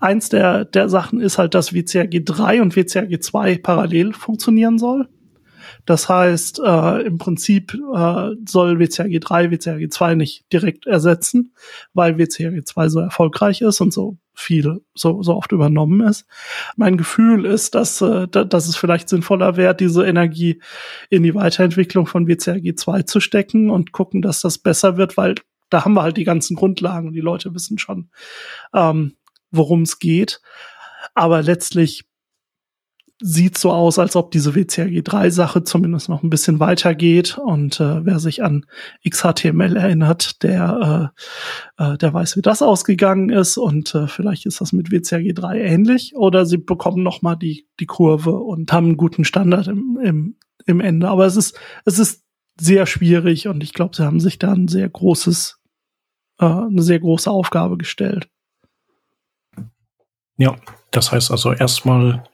eins der, der Sachen ist halt, dass WCAG 3 und WCAG 2 parallel funktionieren soll. Das heißt, äh, im Prinzip äh, soll WCAG 3 WCAG 2 nicht direkt ersetzen, weil WCAG 2 so erfolgreich ist und so viel so, so oft übernommen ist. Mein Gefühl ist, dass, äh, dass es vielleicht sinnvoller wäre, diese Energie in die Weiterentwicklung von WCAG 2 zu stecken und gucken, dass das besser wird, weil da haben wir halt die ganzen Grundlagen und die Leute wissen schon, ähm, worum es geht. Aber letztlich sieht so aus, als ob diese WCAG3-Sache zumindest noch ein bisschen weiter geht. Und äh, wer sich an XHTML erinnert, der, äh, äh, der weiß, wie das ausgegangen ist. Und äh, vielleicht ist das mit WCAG3 ähnlich. Oder sie bekommen noch mal die, die Kurve und haben einen guten Standard im, im, im Ende. Aber es ist, es ist sehr schwierig und ich glaube, sie haben sich da ein sehr großes, äh, eine sehr große Aufgabe gestellt. Ja, das heißt also erstmal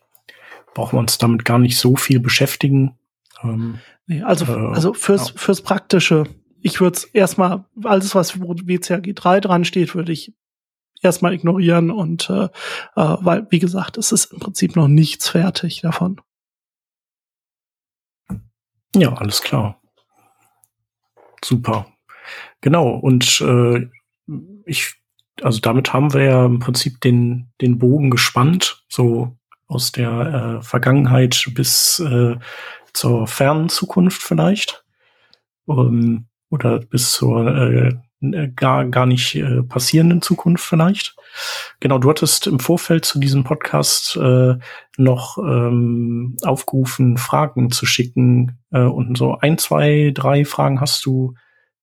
brauchen wir uns damit gar nicht so viel beschäftigen. Ähm, nee, also, äh, also fürs, ja. fürs Praktische, ich würde es erstmal, alles, was WCAG 3 dran steht, würde ich erstmal ignorieren und äh, äh, weil, wie gesagt, es ist im Prinzip noch nichts fertig davon. Ja, alles klar. Super. Genau, und äh, ich, also damit haben wir ja im Prinzip den, den Bogen gespannt, so aus der äh, Vergangenheit bis äh, zur fernen Zukunft vielleicht. Um, oder bis zur äh, gar, gar nicht äh, passierenden Zukunft vielleicht. Genau, du hattest im Vorfeld zu diesem Podcast äh, noch ähm, aufgerufen, Fragen zu schicken. Äh, und so ein, zwei, drei Fragen hast du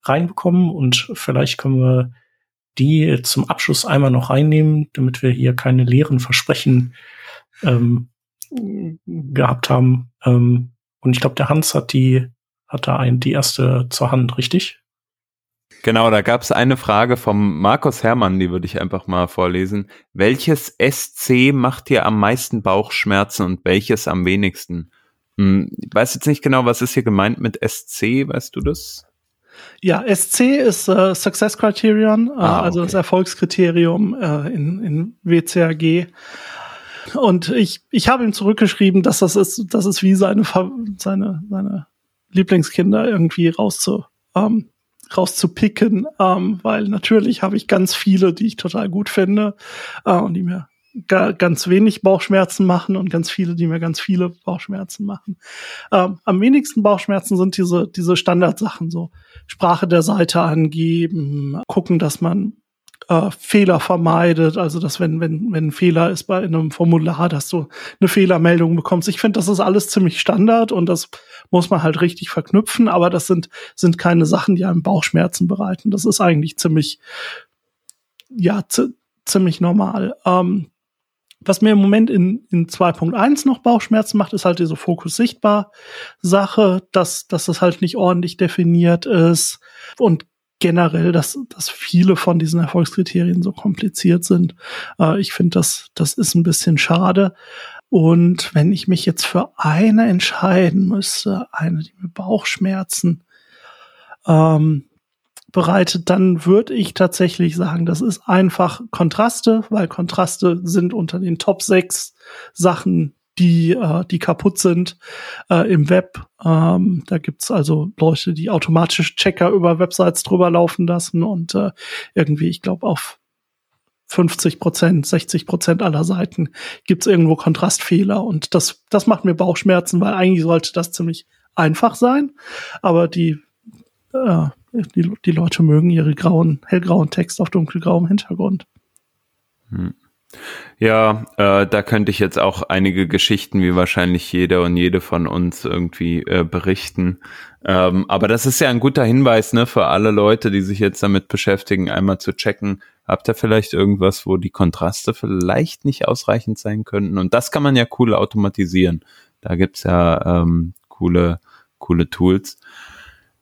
reinbekommen und vielleicht können wir die zum Abschluss einmal noch reinnehmen, damit wir hier keine leeren Versprechen ähm, gehabt haben. Ähm, und ich glaube, der Hans hat die, hat da ein, die erste zur Hand, richtig? Genau, da gab es eine Frage vom Markus Hermann, die würde ich einfach mal vorlesen. Welches SC macht dir am meisten Bauchschmerzen und welches am wenigsten? Hm, ich weiß jetzt nicht genau, was ist hier gemeint mit SC, weißt du das? Ja, SC ist äh, Success Criterion, äh, ah, okay. also das Erfolgskriterium äh, in, in WCAG. Und ich, ich habe ihm zurückgeschrieben, dass das ist, das ist wie seine, seine, seine Lieblingskinder irgendwie rauszu, ähm, rauszupicken, ähm, weil natürlich habe ich ganz viele, die ich total gut finde äh, und die mir ga, ganz wenig Bauchschmerzen machen und ganz viele, die mir ganz viele Bauchschmerzen machen. Ähm, am wenigsten Bauchschmerzen sind diese, diese Standardsachen, so Sprache der Seite angeben, gucken, dass man äh, Fehler vermeidet, also dass wenn, wenn, wenn ein Fehler ist bei einem Formular, dass du eine Fehlermeldung bekommst. Ich finde, das ist alles ziemlich Standard und das muss man halt richtig verknüpfen, aber das sind, sind keine Sachen, die einem Bauchschmerzen bereiten. Das ist eigentlich ziemlich, ja, ziemlich normal. Ähm, was mir im Moment in, in 2.1 noch Bauchschmerzen macht, ist halt diese Fokus sichtbar Sache, dass, dass das halt nicht ordentlich definiert ist und generell, dass, dass viele von diesen Erfolgskriterien so kompliziert sind. Äh, ich finde, das, das ist ein bisschen schade. Und wenn ich mich jetzt für eine entscheiden müsste, eine, die mir Bauchschmerzen ähm, bereitet, dann würde ich tatsächlich sagen, das ist einfach Kontraste, weil Kontraste sind unter den Top 6 Sachen, die, äh, die kaputt sind äh, im Web. Ähm, da gibt's also Leute, die automatisch Checker über Websites drüber laufen lassen und äh, irgendwie, ich glaube, auf 50 Prozent, 60 Prozent aller Seiten gibt's irgendwo Kontrastfehler und das, das macht mir Bauchschmerzen, weil eigentlich sollte das ziemlich einfach sein, aber die, äh, die, die Leute mögen ihre grauen, hellgrauen Text auf dunkelgrauem Hintergrund. Hm. Ja, äh, da könnte ich jetzt auch einige Geschichten, wie wahrscheinlich jeder und jede von uns irgendwie äh, berichten. Ähm, aber das ist ja ein guter Hinweis, ne, für alle Leute, die sich jetzt damit beschäftigen, einmal zu checken, habt ihr vielleicht irgendwas, wo die Kontraste vielleicht nicht ausreichend sein könnten? Und das kann man ja cool automatisieren. Da gibt's ja ähm, coole, coole Tools.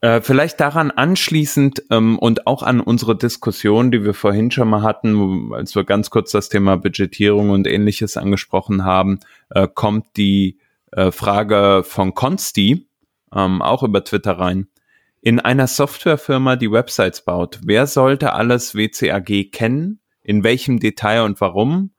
Äh, vielleicht daran anschließend ähm, und auch an unsere Diskussion, die wir vorhin schon mal hatten, als wir ganz kurz das Thema Budgetierung und ähnliches angesprochen haben, äh, kommt die äh, Frage von Consti ähm, auch über Twitter rein. In einer Softwarefirma, die Websites baut, wer sollte alles WCAG kennen? In welchem Detail und warum?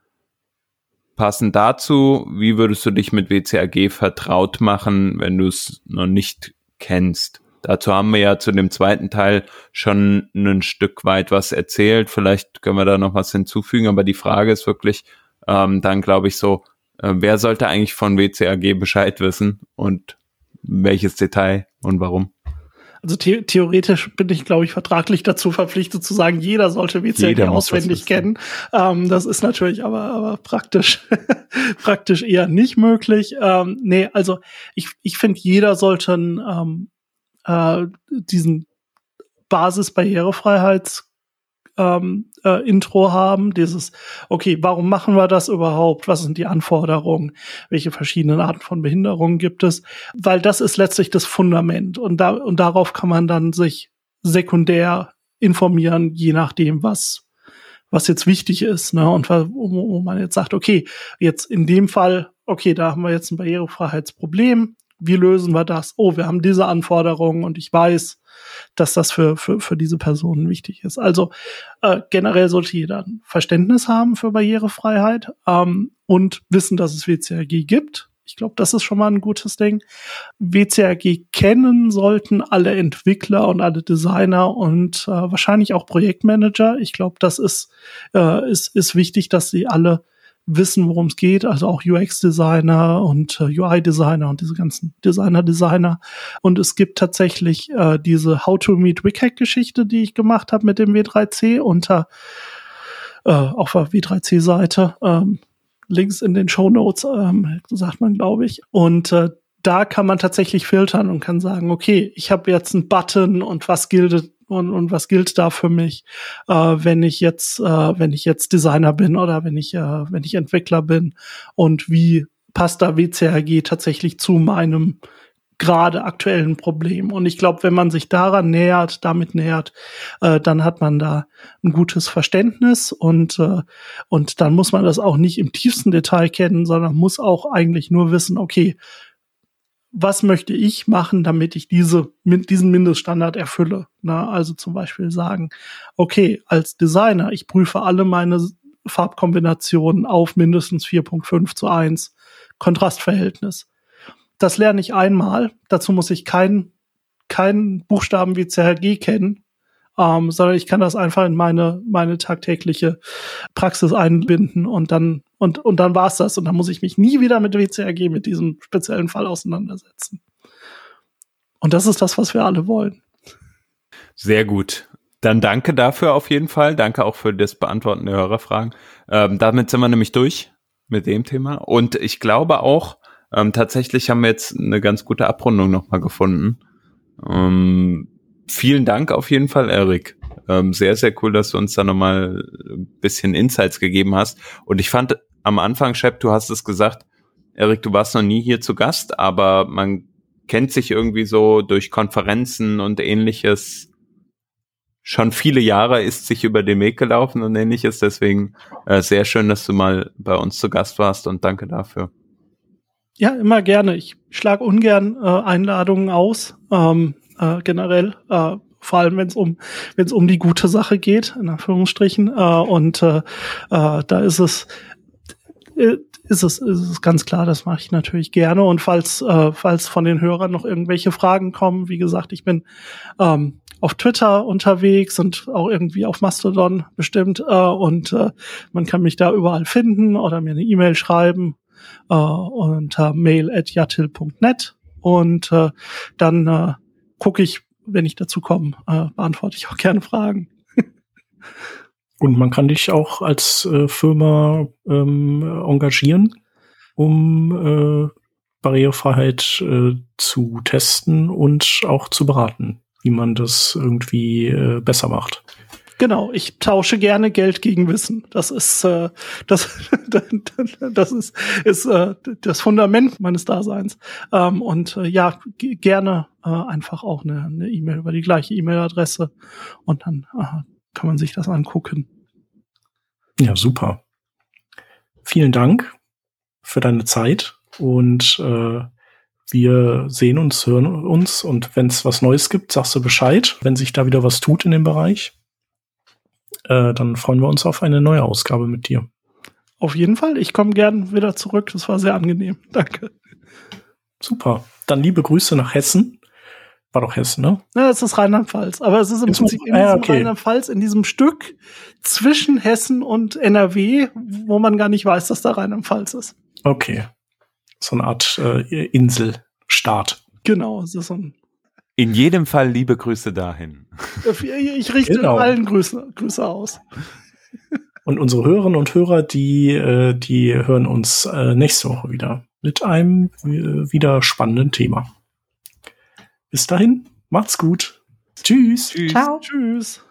Passend dazu, wie würdest du dich mit WCAG vertraut machen, wenn du es noch nicht kennst? Dazu haben wir ja zu dem zweiten Teil schon ein Stück weit was erzählt. Vielleicht können wir da noch was hinzufügen, aber die Frage ist wirklich ähm, dann, glaube ich, so, äh, wer sollte eigentlich von WCAG Bescheid wissen und welches Detail und warum? Also the theoretisch bin ich, glaube ich, vertraglich dazu verpflichtet zu sagen, jeder sollte WCAG jeder auswendig kennen. Ähm, das ist natürlich aber, aber praktisch, praktisch eher nicht möglich. Ähm, nee, also ich, ich finde, jeder sollte ähm, äh, diesen Basis-Barrierefreiheits ähm, äh, Intro haben, dieses, okay, warum machen wir das überhaupt? Was sind die Anforderungen? Welche verschiedenen Arten von Behinderungen gibt es? Weil das ist letztlich das Fundament und da, und darauf kann man dann sich sekundär informieren, je nachdem, was, was jetzt wichtig ist, ne? Und wo, wo man jetzt sagt, okay, jetzt in dem Fall, okay, da haben wir jetzt ein Barrierefreiheitsproblem. Wie lösen wir das? Oh, wir haben diese Anforderungen und ich weiß, dass das für, für, für diese Personen wichtig ist. Also äh, generell sollte jeder ein Verständnis haben für Barrierefreiheit ähm, und wissen, dass es WCAG gibt. Ich glaube, das ist schon mal ein gutes Ding. WCAG kennen sollten alle Entwickler und alle Designer und äh, wahrscheinlich auch Projektmanager. Ich glaube, das ist, äh, ist, ist wichtig, dass sie alle wissen, worum es geht, also auch UX-Designer und äh, UI-Designer und diese ganzen Designer-Designer. Und es gibt tatsächlich äh, diese How to Meet WCAG-Geschichte, die ich gemacht habe mit dem W3C unter äh, auf der W3C-Seite. Ähm, links in den Show Notes, ähm, sagt man, glaube ich. Und äh, da kann man tatsächlich filtern und kann sagen, okay, ich habe jetzt einen Button und was gilt und, und was gilt da für mich, äh, wenn ich jetzt, äh, wenn ich jetzt Designer bin oder wenn ich, äh, wenn ich Entwickler bin und wie passt da WCAG tatsächlich zu meinem gerade aktuellen Problem. Und ich glaube, wenn man sich daran nähert, damit nähert, äh, dann hat man da ein gutes Verständnis und, äh, und dann muss man das auch nicht im tiefsten Detail kennen, sondern muss auch eigentlich nur wissen, okay, was möchte ich machen, damit ich diese, diesen Mindeststandard erfülle. Na, also zum Beispiel sagen, okay, als Designer, ich prüfe alle meine Farbkombinationen auf mindestens 4.5 zu 1 Kontrastverhältnis. Das lerne ich einmal. Dazu muss ich keinen keinen Buchstaben wie CHG kennen, ähm, sondern ich kann das einfach in meine meine tagtägliche Praxis einbinden und dann und, und dann war's das. Und dann muss ich mich nie wieder mit WCAG, mit diesem speziellen Fall auseinandersetzen. Und das ist das, was wir alle wollen. Sehr gut. Dann danke dafür auf jeden Fall. Danke auch für das Beantworten der Hörerfragen. Ähm, damit sind wir nämlich durch mit dem Thema. Und ich glaube auch, ähm, tatsächlich haben wir jetzt eine ganz gute Abrundung nochmal gefunden. Ähm, vielen Dank auf jeden Fall, Erik. Ähm, sehr, sehr cool, dass du uns da nochmal ein bisschen Insights gegeben hast. Und ich fand am Anfang, Shep, du hast es gesagt, Erik, du warst noch nie hier zu Gast, aber man kennt sich irgendwie so durch Konferenzen und ähnliches schon viele Jahre ist sich über den Weg gelaufen und ähnliches. Deswegen äh, sehr schön, dass du mal bei uns zu Gast warst und danke dafür. Ja, immer gerne. Ich schlage ungern äh, Einladungen aus, ähm, äh, generell. Äh, vor allem wenn es um wenn es um die gute Sache geht in Anführungsstrichen äh, und äh, äh, da ist es äh, ist es, ist es ganz klar, das mache ich natürlich gerne. Und falls, äh, falls von den Hörern noch irgendwelche Fragen kommen, wie gesagt, ich bin ähm, auf Twitter unterwegs und auch irgendwie auf Mastodon bestimmt. Äh, und äh, man kann mich da überall finden oder mir eine E-Mail schreiben äh, unter mail.jatil.net. Und äh, dann äh, gucke ich, wenn ich dazu komme, äh, beantworte ich auch gerne Fragen. Und man kann dich auch als äh, Firma ähm, engagieren, um äh, Barrierefreiheit äh, zu testen und auch zu beraten, wie man das irgendwie äh, besser macht. Genau, ich tausche gerne Geld gegen Wissen. Das ist äh, das das ist ist äh, das Fundament meines Daseins. Ähm, und äh, ja, gerne äh, einfach auch eine E-Mail e über die gleiche E-Mail-Adresse und dann äh, kann man sich das angucken. Ja, super. Vielen Dank für deine Zeit und äh, wir sehen uns, hören uns und wenn es was Neues gibt, sagst du Bescheid, wenn sich da wieder was tut in dem Bereich. Äh, dann freuen wir uns auf eine neue Ausgabe mit dir. Auf jeden Fall. Ich komme gern wieder zurück. Das war sehr angenehm. Danke. Super. Dann liebe Grüße nach Hessen war doch Hessen, ne? Ja, es ist Rheinland-Pfalz. Aber es ist im Ist Prinzip in ah, okay. Rheinland-Pfalz, in diesem Stück zwischen Hessen und NRW, wo man gar nicht weiß, dass da Rheinland-Pfalz ist. Okay. So eine Art äh, Inselstaat. Genau, es ist so ein. In jedem Fall liebe Grüße dahin. Ich richte Genau. allen Grüße, Grüße aus. Und unsere Hörerinnen und Hörer, die, äh, die hören uns äh, nächste Woche wieder mit einem äh, wieder spannenden Thema. Bis dahin, macht's gut. Tschüss. Tschüss. Ciao. Tschüss.